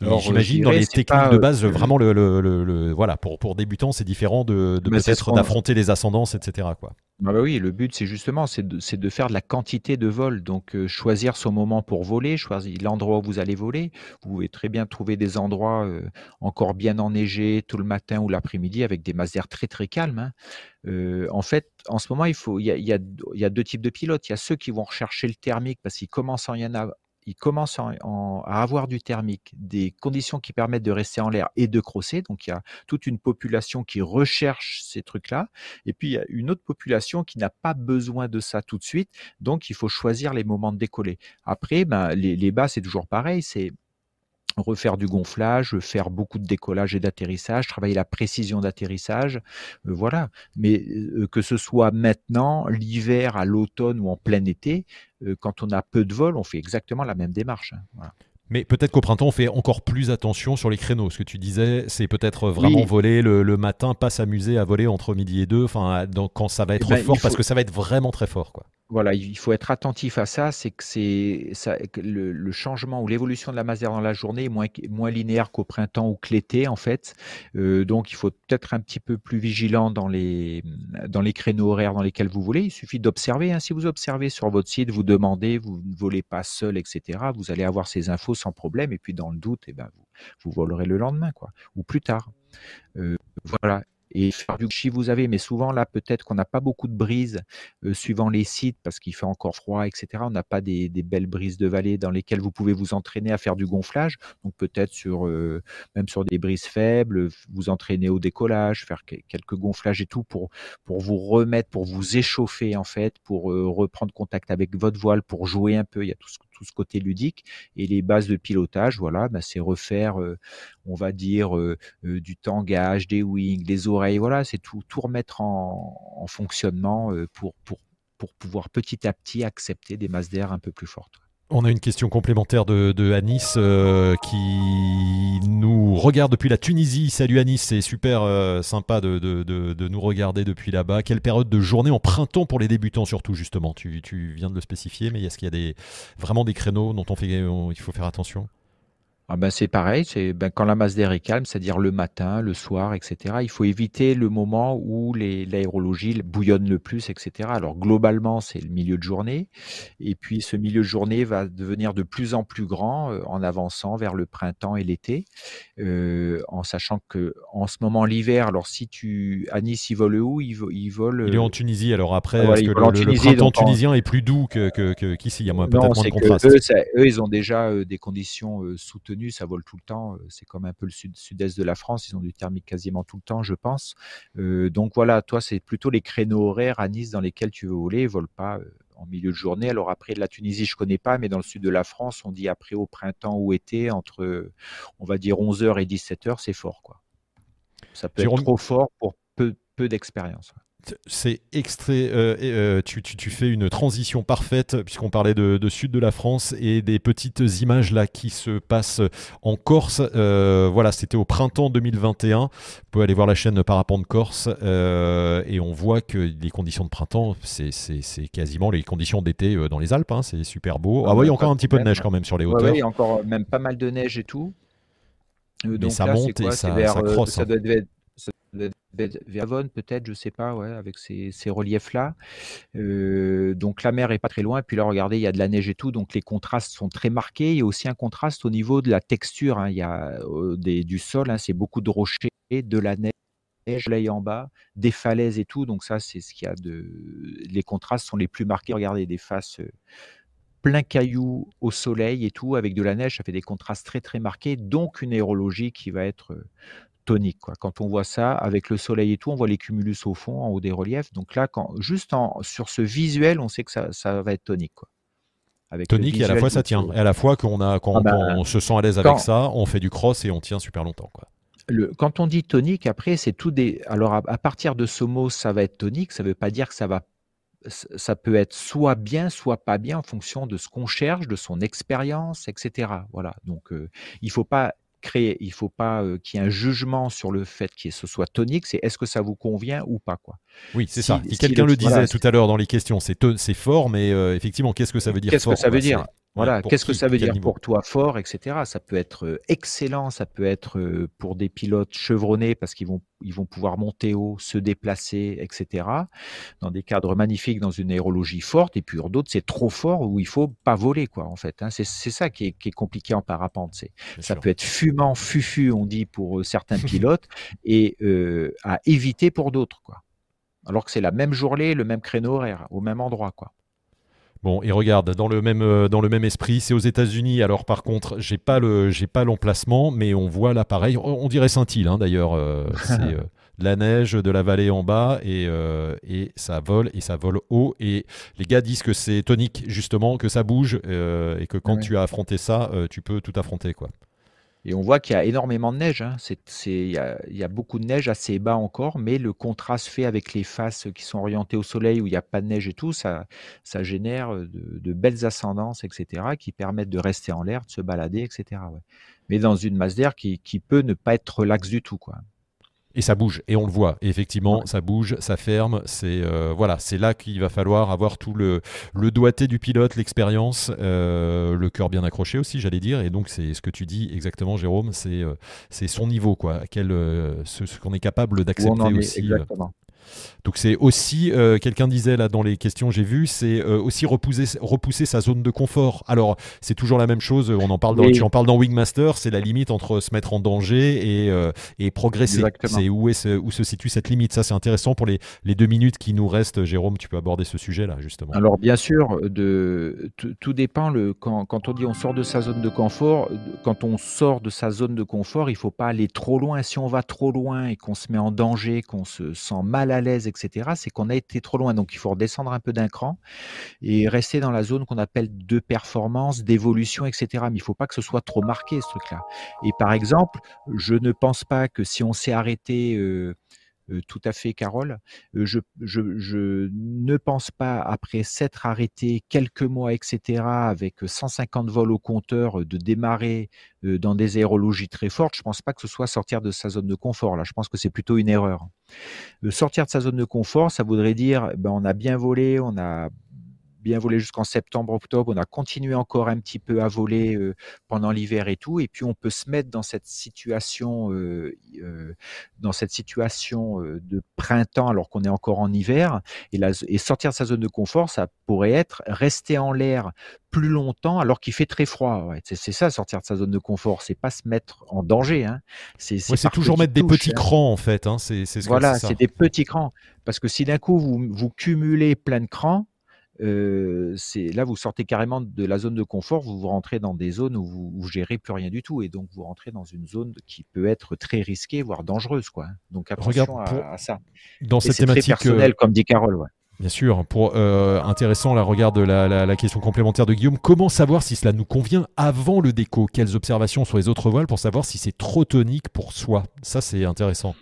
J'imagine dans les techniques de base, vraiment le, le, voilà pour pour débutants, c'est différent de, de peut-être d'affronter les ascendances, etc. Quoi. Ah bah oui, le but, c'est justement c'est de, de, faire de la quantité de vol. Donc, euh, choisir son moment pour voler, choisir l'endroit où vous allez voler. Vous pouvez très bien trouver des endroits euh, encore bien enneigés tout le matin ou l'après-midi avec des masses d'air très très calmes. Hein. Euh, en fait, en ce moment, il, faut, il, y a, il, y a, il y a deux types de pilotes. Il y a ceux qui vont rechercher le thermique parce qu'ils commencent à y en avoir il commence à avoir du thermique, des conditions qui permettent de rester en l'air et de crosser. Donc il y a toute une population qui recherche ces trucs-là. Et puis il y a une autre population qui n'a pas besoin de ça tout de suite. Donc il faut choisir les moments de décoller. Après, ben, les, les bas, c'est toujours pareil. C'est refaire du gonflage, faire beaucoup de décollage et d'atterrissage, travailler la précision d'atterrissage, euh, voilà. Mais euh, que ce soit maintenant, l'hiver, à l'automne ou en plein été, euh, quand on a peu de vol, on fait exactement la même démarche. Hein, Mais peut-être qu'au printemps, on fait encore plus attention sur les créneaux. Ce que tu disais, c'est peut-être vraiment voler le, matin, pas s'amuser à voler entre midi et deux, enfin, quand ça va être eh ben, fort, parce que ça va être vraiment très fort. Quoi voilà, il faut être attentif à ça, c'est que c'est le, changement ou l'évolution de la masse dans la journée est moins, linéaire qu'au printemps ou que l'été en fait. Euh, donc il faut peut-être un petit peu plus vigilant dans les, créneaux horaires dans lesquels vous volez. Il suffit d'observer. Hein. Si vous observez sur votre site, vous demandez, vous ne volez pas seul, etc. Vous allez avoir ces infos sans problème. Et puis dans le doute, eh ben, vous, vous volerez le lendemain, quoi, ou plus tard. Euh, voilà et faire du si vous avez, mais souvent là peut-être qu'on n'a pas beaucoup de brises euh, suivant les sites parce qu'il fait encore froid, etc. On n'a pas des, belles brises de vallée dans lesquelles vous pouvez vous entraîner à faire du gonflage. Donc peut-être sur euh, même sur des brises faibles, vous entraîner au décollage, faire quelques gonflages et tout pour pour vous remettre, pour vous échauffer en fait, pour euh, reprendre contact avec votre voile, pour jouer un peu. Il y a tout ce tout ce côté ludique. Et les bases de pilotage, voilà, bah, c'est refaire, euh, on va dire, euh, euh, du tangage, des wings, des oreilles, voilà, c'est tout, tout remettre en, fonctionnement pour, pour, pour pouvoir petit à petit accepter des masses d'air un peu plus fortes. On a une question complémentaire de, Anis euh, qui nous regarde depuis la Tunisie. Salut Anis, c'est super euh, sympa de, nous regarder depuis là-bas. Quelle période de journée en printemps pour les débutants surtout justement? Tu, viens de le spécifier, mais est-ce qu'il y a des, vraiment des créneaux dont on fait, il faut faire attention? Ah ben c'est pareil, c'est ben quand la masse d'air est calme, c'est-à-dire le matin, le soir, etc. Il faut éviter le moment où l'aérologie bouillonne le plus, etc. Alors globalement, c'est le milieu de journée, et puis ce milieu de journée va devenir de plus en plus grand euh, en avançant vers le printemps et l'été, euh, en sachant que en ce moment l'hiver, alors si tu à Nice, il vole où? Il, il vole. Il est en Tunisie. Alors après, ah, que le, printemps tunisien est plus doux que qu'ici, il y a peut-être moins de contraste. Eux, ils ont déjà euh, des conditions soutenues ça vole tout le temps. C'est comme un peu le sud-est de la France, ils ont du thermique quasiment tout le temps, je pense. Euh, donc voilà, toi, c'est plutôt les créneaux horaires à Nice dans lesquels tu veux voler, ne vole pas en milieu de journée. Alors après, la Tunisie, je connais pas, mais dans le sud de la France, on dit après au printemps ou été, entre, on va dire 11h et 17h, c'est fort. quoi. Ça peut être trop fort pour peu, peu d'expérience c'est extrait. Euh, euh, tu, fais une transition parfaite puisqu'on parlait de, sud de la France et des petites images là qui se passent en Corse. Euh, voilà, c'était au printemps 2021. Vous pouvez aller voir la chaîne Parapente Corse et on voit que les conditions de printemps, c'est quasiment les conditions d'été dans les Alpes. Hein. c'est super beau. Ah, oui, il y a encore un petit peu de neige quand même sur les hauteurs. il y a encore même pas mal de neige et tout. Mais ça monte et ça, crosse. Ça hein. doit être Vervonne peut-être, je sais pas, ouais, avec ces, reliefs-là. Euh, donc la mer est pas très loin. Et puis là, regardez, il y a de la neige et tout, donc les contrastes sont très marqués. Il y a aussi un contraste au niveau de la texture. Hein. Il y a euh, du sol, hein, c'est beaucoup de rochers, de la neige soleil en bas, des falaises et tout. Donc ça, c'est ce qu'il y a de. Les contrastes sont les plus marqués. Regardez des faces euh, plein cailloux au soleil et tout, avec de la neige, ça fait des contrastes très très marqués. Donc une aérologie qui va être tonique. Quoi. Quand on voit ça avec le soleil et tout, on voit les cumulus au fond, en haut des reliefs. Donc là, quand, juste en, sur ce visuel, on sait que ça, ça va être tonique. Quoi. Avec tonique et à la fois ça tient. Et à la fois qu'on a, quand, ah bah, on se sent à l'aise avec ça, on fait du cross et on tient super longtemps. Quoi. Le, quand on dit tonique, après, c'est tout des. Alors, à, à, partir de ce mot, ça va être tonique. Ça ne veut pas dire que ça va. Ça peut être soit bien, soit pas bien en fonction de ce qu'on cherche, de son expérience, etc. Voilà. Donc, euh, il ne faut pas créer, il faut pas qu'il y ait un jugement sur le fait que ce soit tonique, c'est est-ce que ça vous convient ou pas quoi. Oui, c'est ça. quelqu'un le, disait tout à l'heure dans les questions, c'est c'est fort, mais effectivement, qu'est-ce que ça veut dire Qu'est-ce que ça veut dire? Voilà, qu'est-ce que ça veut dire pour toi fort, etc. Ça peut être euh, excellent, ça peut être euh, pour des pilotes chevronnés parce qu'ils vont, ils vont pouvoir monter haut, se déplacer, etc. Dans des cadres magnifiques, dans une aérologie forte, et puis pour d'autres, c'est trop fort où il faut pas voler, quoi, en fait. Hein. C'est ça qui est, compliqué en parapente. Ça peut être fumant, fufu, on dit pour euh, certains pilotes, et à éviter pour d'autres, quoi. Alors que c'est la même journée, le même créneau horaire, au même endroit, quoi. Bon, et regarde, dans le même, euh, dans le même esprit, c'est aux États-Unis. Alors, par contre, j'ai pas le, j'ai pas l'emplacement, mais on voit l'appareil. On, dirait Saint-Île, hein, d'ailleurs. Euh, c'est euh, de la neige, de la vallée en bas, et, et ça vole, et ça vole haut. Et les gars disent que c'est tonique, justement, que ça bouge, et que quand tu as affronté ça, tu peux tout affronter, quoi. Et on voit qu'il y a énormément de neige. Hein. il, y a, beaucoup de neige assez bas encore, mais le contraste fait avec les faces qui sont orientées au soleil où il n'y a pas de neige et tout, ça, ça génère de, belles ascendances, etc., qui permettent de rester en l'air, de se balader, etc. Mais dans une masse d'air qui, qui, peut ne pas être relaxe du tout. Quoi et ça bouge et on le voit. effectivement, ça bouge, ça ferme. C'est euh, voilà, c'est là qu'il va falloir avoir tout le, le doigté du pilote, l'expérience, euh, le cœur bien accroché aussi, j'allais dire. Et donc c'est ce que tu dis exactement, Jérôme. C'est euh, c'est son niveau quoi, quel ce, ce qu'on est capable d'accepter aussi. Exactement. Donc c'est aussi, euh, quelqu'un disait là dans les questions j'ai vu, c'est euh, aussi repousser, repousser sa zone de confort. Alors c'est toujours la même chose, on en parle dans, tu en parles dans Wingmaster, c'est la limite entre se mettre en danger et, euh, et progresser. C'est où, est où se situe cette limite? Ça c'est intéressant pour les, les, deux minutes qui nous restent. Jérôme, tu peux aborder ce sujet là justement. Alors bien sûr, de, tout dépend. Le, quand, quand, on dit on sort de sa zone de confort, quand on sort de sa zone de confort, il faut pas aller trop loin. Si on va trop loin et qu'on se met en danger, qu'on se sent mal à l'aise, etc., c'est qu'on a été trop loin. Donc, il faut redescendre un peu d'un cran et rester dans la zone qu'on appelle de performance, d'évolution, etc. Mais il ne faut pas que ce soit trop marqué, ce truc-là. Et par exemple, je ne pense pas que si on s'est arrêté euh, tout à fait, Carole. Euh, je, ne pense pas, après s'être arrêté quelques mois, etc., avec 150 vols au compteur, de démarrer dans des aérologies très fortes. Je ne pense pas que ce soit sortir de sa zone de confort. Là, je pense que c'est plutôt une erreur. sortir de sa zone de confort, ça voudrait dire, ben, on a bien volé, on a bien volé jusqu'en septembre, octobre. On a continué encore un petit peu à voler euh, pendant l'hiver et tout. Et puis on peut se mettre dans cette situation, euh, euh, dans cette situation de printemps alors qu'on est encore en hiver. Et, et sortir de sa zone de confort, ça pourrait être rester en l'air plus longtemps alors qu'il fait très froid. C'est ça, sortir de sa zone de confort. C'est pas se mettre en danger. Hein. C'est toujours mettre des petits hein. crans en fait. Hein. C'est voilà, c'est des petits crans. Parce que si d'un coup vous, vous cumulez plein de crans, euh, c'est là vous sortez carrément de la zone de confort, vous, vous rentrez dans des zones où vous, vous, gérez plus rien du tout et donc vous rentrez dans une zone qui peut être très risquée voire dangereuse quoi. Donc attention à, ça. Dans cette thématique très personnel comme dit Carole. Bien sûr, pour euh, intéressant, la regarde la, la, la, question complémentaire de Guillaume. Comment savoir si cela nous convient avant le déco? Quelles observations sur les autres voiles pour savoir si c'est trop tonique pour soi? Ça, c'est intéressant.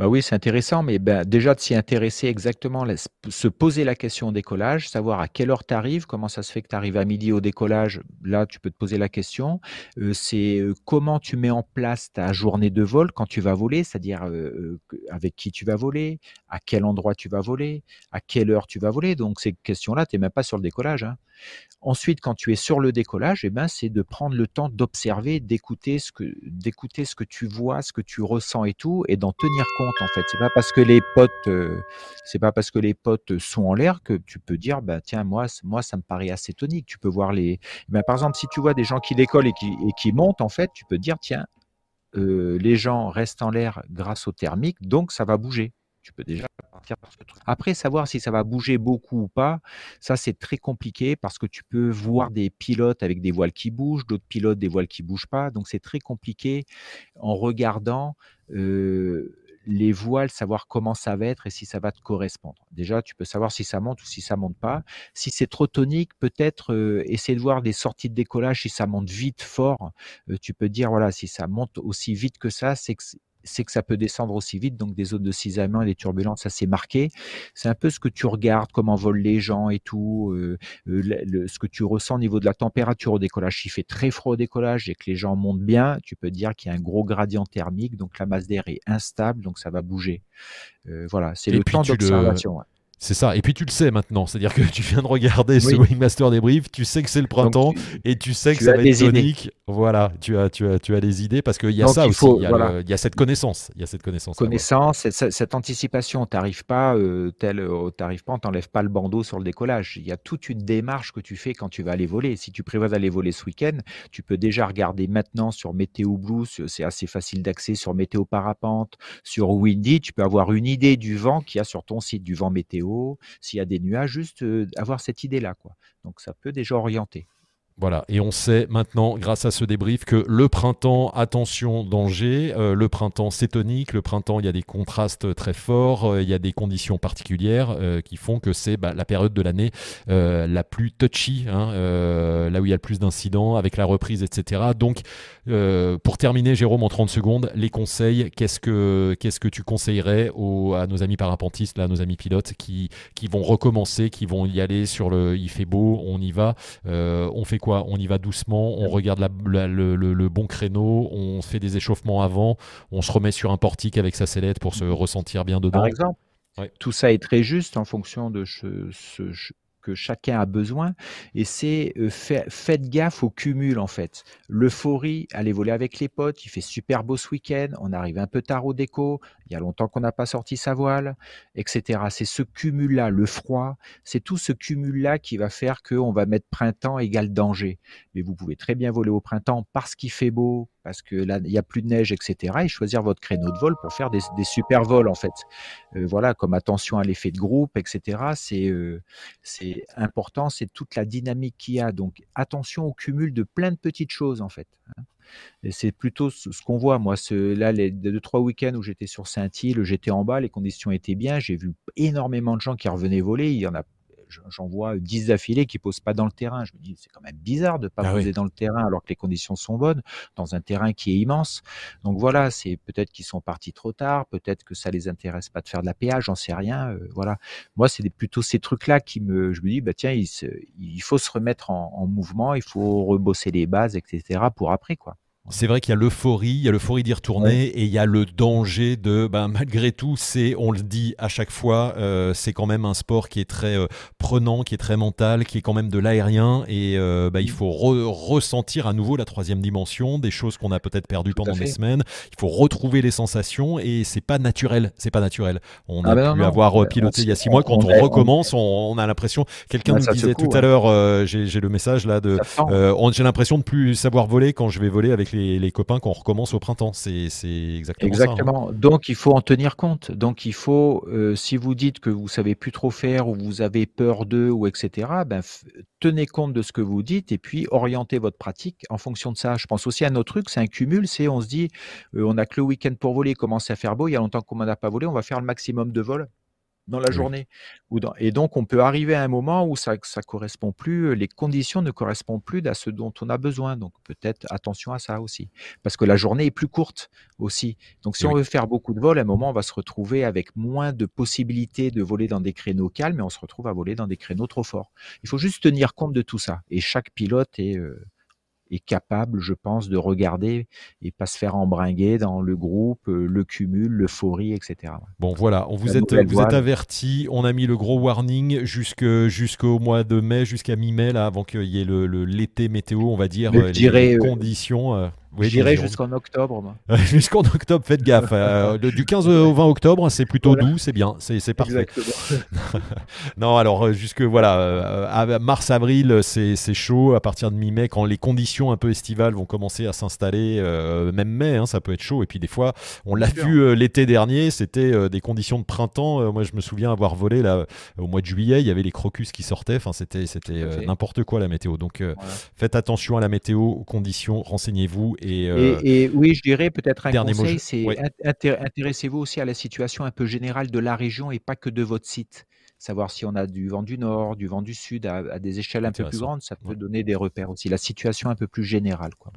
Bah oui, c'est intéressant, mais ben, déjà de s'y intéresser exactement, se poser la question au décollage, savoir à quelle heure tu arrives, comment ça se fait que tu arrives à midi au décollage, là tu peux te poser la question. Euh, c'est euh, comment tu mets en place ta journée de vol quand tu vas voler, c'est-à-dire euh, avec qui tu vas voler, à quel endroit tu vas voler, à quelle heure tu vas voler. Donc ces questions-là, tu n'es même pas sur le décollage. Hein. Ensuite, quand tu es sur le décollage, eh ben, c'est de prendre le temps d'observer, d'écouter ce que tu vois, ce que tu ressens et tout, et d'en tenir compte en fait. C'est pas parce que les potes, euh, c'est pas parce que les potes sont en l'air que tu peux dire, bah tiens, moi, moi, ça me paraît assez tonique. Tu peux voir les, ben, par exemple, si tu vois des gens qui décollent et qui, et qui montent, en fait, tu peux dire, tiens, euh, les gens restent en l'air grâce au thermique, donc ça va bouger. Tu peux déjà partir par ce truc. Après, savoir si ça va bouger beaucoup ou pas, ça c'est très compliqué parce que tu peux voir des pilotes avec des voiles qui bougent, d'autres pilotes des voiles qui bougent pas. Donc c'est très compliqué en regardant euh, les voiles, savoir comment ça va être et si ça va te correspondre. Déjà, tu peux savoir si ça monte ou si ça monte pas. Si c'est trop tonique, peut-être euh, essayer de voir des sorties de décollage si ça monte vite, fort. Euh, tu peux dire voilà, si ça monte aussi vite que ça, c'est que c'est que ça peut descendre aussi vite, donc des zones de cisaillement et des turbulences assez marquées. C'est un peu ce que tu regardes, comment volent les gens et tout, euh, euh, ce que tu ressens au niveau de la température au décollage. S'il fait très froid au décollage et que les gens montent bien, tu peux dire qu'il y a un gros gradient thermique, donc la masse d'air est instable, donc ça va bouger. Euh, voilà, c'est le temps d'observation. C'est ça. Et puis tu le sais maintenant. C'est-à-dire que tu viens de regarder ce Wingmaster débrief, tu sais que c'est le printemps et tu sais que ça va être tonique. Voilà, tu as, tu, as, tu as des idées parce qu'il y a ça aussi. il, y a cette connaissance. Il y a cette connaissance. Connaissance, cette, anticipation. Tu n'arrives pas, euh, tel, euh, pas, on t'enlève pas le bandeau sur le décollage. Il y a toute une démarche que tu fais quand tu vas aller voler. Si tu prévois d'aller voler ce week-end, tu peux déjà regarder maintenant sur Météo Blue. C'est assez facile d'accès sur Météo Parapente, sur Windy. Tu peux avoir une idée du vent qu'il y a sur ton site, du vent météo s'il y a des nuages, juste euh, avoir cette idée-là. Quoi. Donc ça peut déjà orienter. Voilà, et on sait maintenant, grâce à ce débrief, que le printemps, attention, danger, euh, le printemps c'est tonique, le printemps il y a des contrastes très forts, euh, il y a des conditions particulières euh, qui font que c'est bah, la période de l'année la plus touchy, hein, là où il y a le plus d'incidents, avec la reprise, etc. Donc, pour terminer, Jérôme, en 30 secondes, les conseils, qu'est-ce que, qu'est-ce que tu conseillerais à nos amis parapentistes, là, à nos amis pilotes qui, qui vont recommencer, qui vont y aller sur le il fait beau, on y va, on fait quoi on y va doucement, on regarde le, bon créneau, on fait des échauffements avant, on se remet sur un portique avec sa sellette pour se ressentir bien dedans. Par exemple, tout ça est très juste en fonction de ce, que chacun a besoin. Et c'est euh, faites gaffe au cumul en fait. L'euphorie, aller voler avec les potes, il fait super beau ce week-end, on arrive un peu tard au déco, il y a longtemps qu'on n'a pas sorti sa voile, etc. C'est ce cumul-là, le froid, c'est tout ce cumul-là qui va faire qu'on va mettre printemps égale danger. Mais vous pouvez très bien voler au printemps parce qu'il fait beau, parce que là, il n'y a plus de neige, etc. Et choisir votre créneau de vol pour faire des, super vols, en fait. Euh, voilà, comme attention à l'effet de groupe, etc. Euh, c'est important, c'est toute la dynamique qu'il y a. Donc, attention au cumul de plein de petites choses, en fait. Hein. C'est plutôt ce, qu'on voit. Moi, là, les deux, trois week-ends où j'étais sur Saint-Île, j'étais en bas, les conditions étaient bien. J'ai vu énormément de gens qui revenaient voler. Il y en a j'en vois 10 d'affilée qui posent pas dans le terrain. Je me dis, c'est quand même bizarre de pas ah poser dans le terrain alors que les conditions sont bonnes, dans un terrain qui est immense. Donc voilà, c'est peut-être qu'ils sont partis trop tard, peut-être que ça les intéresse pas de faire de la péage, j'en sais rien. Euh, voilà. Moi, c'est plutôt ces trucs-là qui me, je me dis, bah tiens, il, il faut se remettre en, en mouvement, il faut rebosser les bases, etc. pour après, quoi. C'est vrai qu'il y a l'euphorie, il y a l'euphorie d'y retourner et il y a le danger de, ben, malgré tout, c'est, on le dit à chaque fois, euh, c'est quand même un sport qui est très euh, prenant, qui est très mental, qui est quand même de l'aérien et euh, ben, il faut ressentir à nouveau la troisième dimension, des choses qu'on a peut-être perdues pendant des semaines. Il faut retrouver les sensations et c'est pas naturel, c'est pas naturel. On ah a ben pu avoir piloté il y a six mois. Quand on, recommence, on, a l'impression. Quelqu'un nous disait tout à l'heure, j'ai le message là de, j'ai l'impression de plus savoir voler quand je vais voler avec les, copains qu'on recommence au printemps. C'est exactement, hein. exactement. Donc il faut en tenir compte. Donc il faut, euh, si vous dites que vous savez plus trop faire ou vous avez peur d'eux ou etc. Ben tenez compte de ce que vous dites et puis orientez votre pratique en fonction de ça. Je pense aussi à un autre truc, c'est un cumul. C'est on se dit, euh, on a que le week-end pour voler, commence à faire beau. Il y a longtemps qu'on n'a pas volé, on va faire le maximum de vols dans la journée. Ou et donc, on peut arriver à un moment où ça ne correspond plus, les conditions ne correspondent plus à ce dont on a besoin. Donc, peut-être attention à ça aussi. Parce que la journée est plus courte aussi. Donc, si on veut faire beaucoup de vols, à un moment, on va se retrouver avec moins de possibilités de voler dans des créneaux calmes et on se retrouve à voler dans des créneaux trop forts. Il faut juste tenir compte de tout ça. Et chaque pilote est... Euh, est capable, je pense, de regarder et pas se faire embringuer dans le groupe, euh, le cumul, l'euphorie, etc. Bon, voilà, on vous, êtes, vous êtes averti. On a mis le gros warning jusqu'au mois de mai, jusqu'à mi-mai, là, avant qu'il y ait l'été le, météo, on va dire, euh, les, euh, conditions. Oui, J'irai jusqu'en octobre. jusqu'en octobre, faites gaffe. Euh, du 15 au 20 octobre, c'est plutôt doux, c'est bien, c'est parfait. non, alors euh, jusque voilà, euh, mars avril, c'est chaud. À partir de mi-mai, quand les conditions un peu estivales vont commencer à s'installer, même mai, hein, ça peut être chaud. Et puis des fois, on l'a vu l'été dernier, c'était des conditions de printemps. moi, je me souviens avoir volé là au mois de juillet, il y avait les crocus qui sortaient. Enfin, c'était c'était n'importe quoi la météo. Donc, faites attention à la météo, aux conditions, renseignez-vous euh, et, oui, je dirais peut-être un conseil, c'est intéressez-vous aussi à la situation un peu générale de la région et pas que de votre site. Savoir si on a du vent du nord, du vent du sud, à, des échelles un peu plus grandes, ça peut donner des repères aussi. La situation un peu plus générale. Quoi.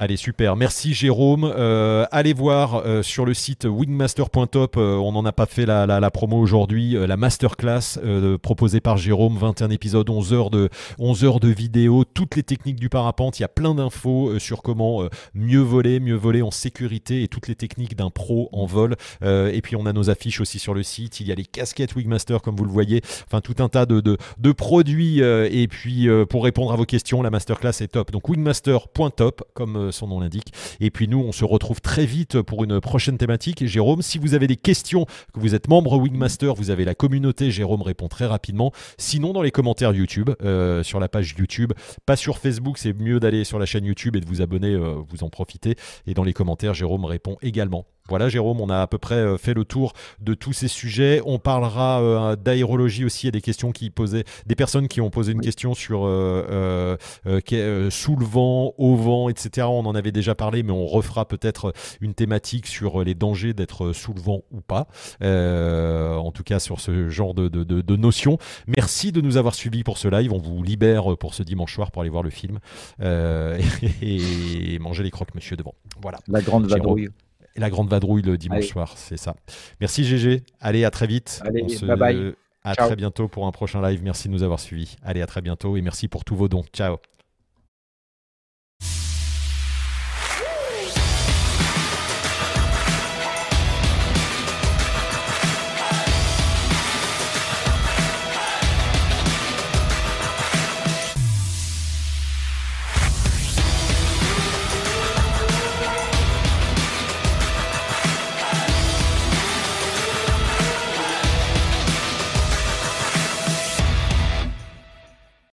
Allez, super. Merci Jérôme. Euh, allez voir euh, sur le site wingmaster.top, euh, on n'en a pas fait la, promo aujourd'hui, la masterclass proposée par Jérôme, 21 épisodes, 11 heures, de, 11 heures de vidéo, toutes les techniques du parapente. Il y a plein d'infos sur comment mieux voler, mieux voler en sécurité et toutes les techniques d'un pro en vol. et puis on a nos affiches aussi sur le site. Il y a les casquettes Wingmaster, comme vous le voyez. Enfin, tout un tas de, de, de produits. et puis pour répondre à vos questions, la masterclass est top. Donc wingmaster.top, comme euh, son nom l'indique. Et puis nous, on se retrouve très vite pour une prochaine thématique. Jérôme, si vous avez des questions, que vous êtes membre Wingmaster, vous avez la communauté, Jérôme répond très rapidement. Sinon, dans les commentaires YouTube, euh, sur la page YouTube, pas sur Facebook, c'est mieux d'aller sur la chaîne YouTube et de vous abonner, euh, vous en profitez. Et dans les commentaires, Jérôme répond également. Voilà, Jérôme, on a à peu près euh, fait le tour de tous ces sujets. On parlera euh, d'aérologie aussi. Il y a des questions qui posaient, des personnes qui ont posé une question sur euh, sous le vent, au vent, etc. On en avait déjà parlé, mais on refera peut-être une thématique sur les dangers d'être sous le vent ou pas. en tout cas, sur ce genre de, de, notions. Merci de nous avoir suivis pour ce live. On vous libère pour ce dimanche soir pour aller voir le film et, manger les croques, monsieur, devant. Voilà. La grande vadrouille et la grande vadrouille le dimanche soir, c'est ça. Merci GG, allez à très vite. Allez, bye bye. À très bientôt pour un prochain live. Merci de nous avoir suivis. Allez, à très bientôt et merci pour tous vos dons. Ciao.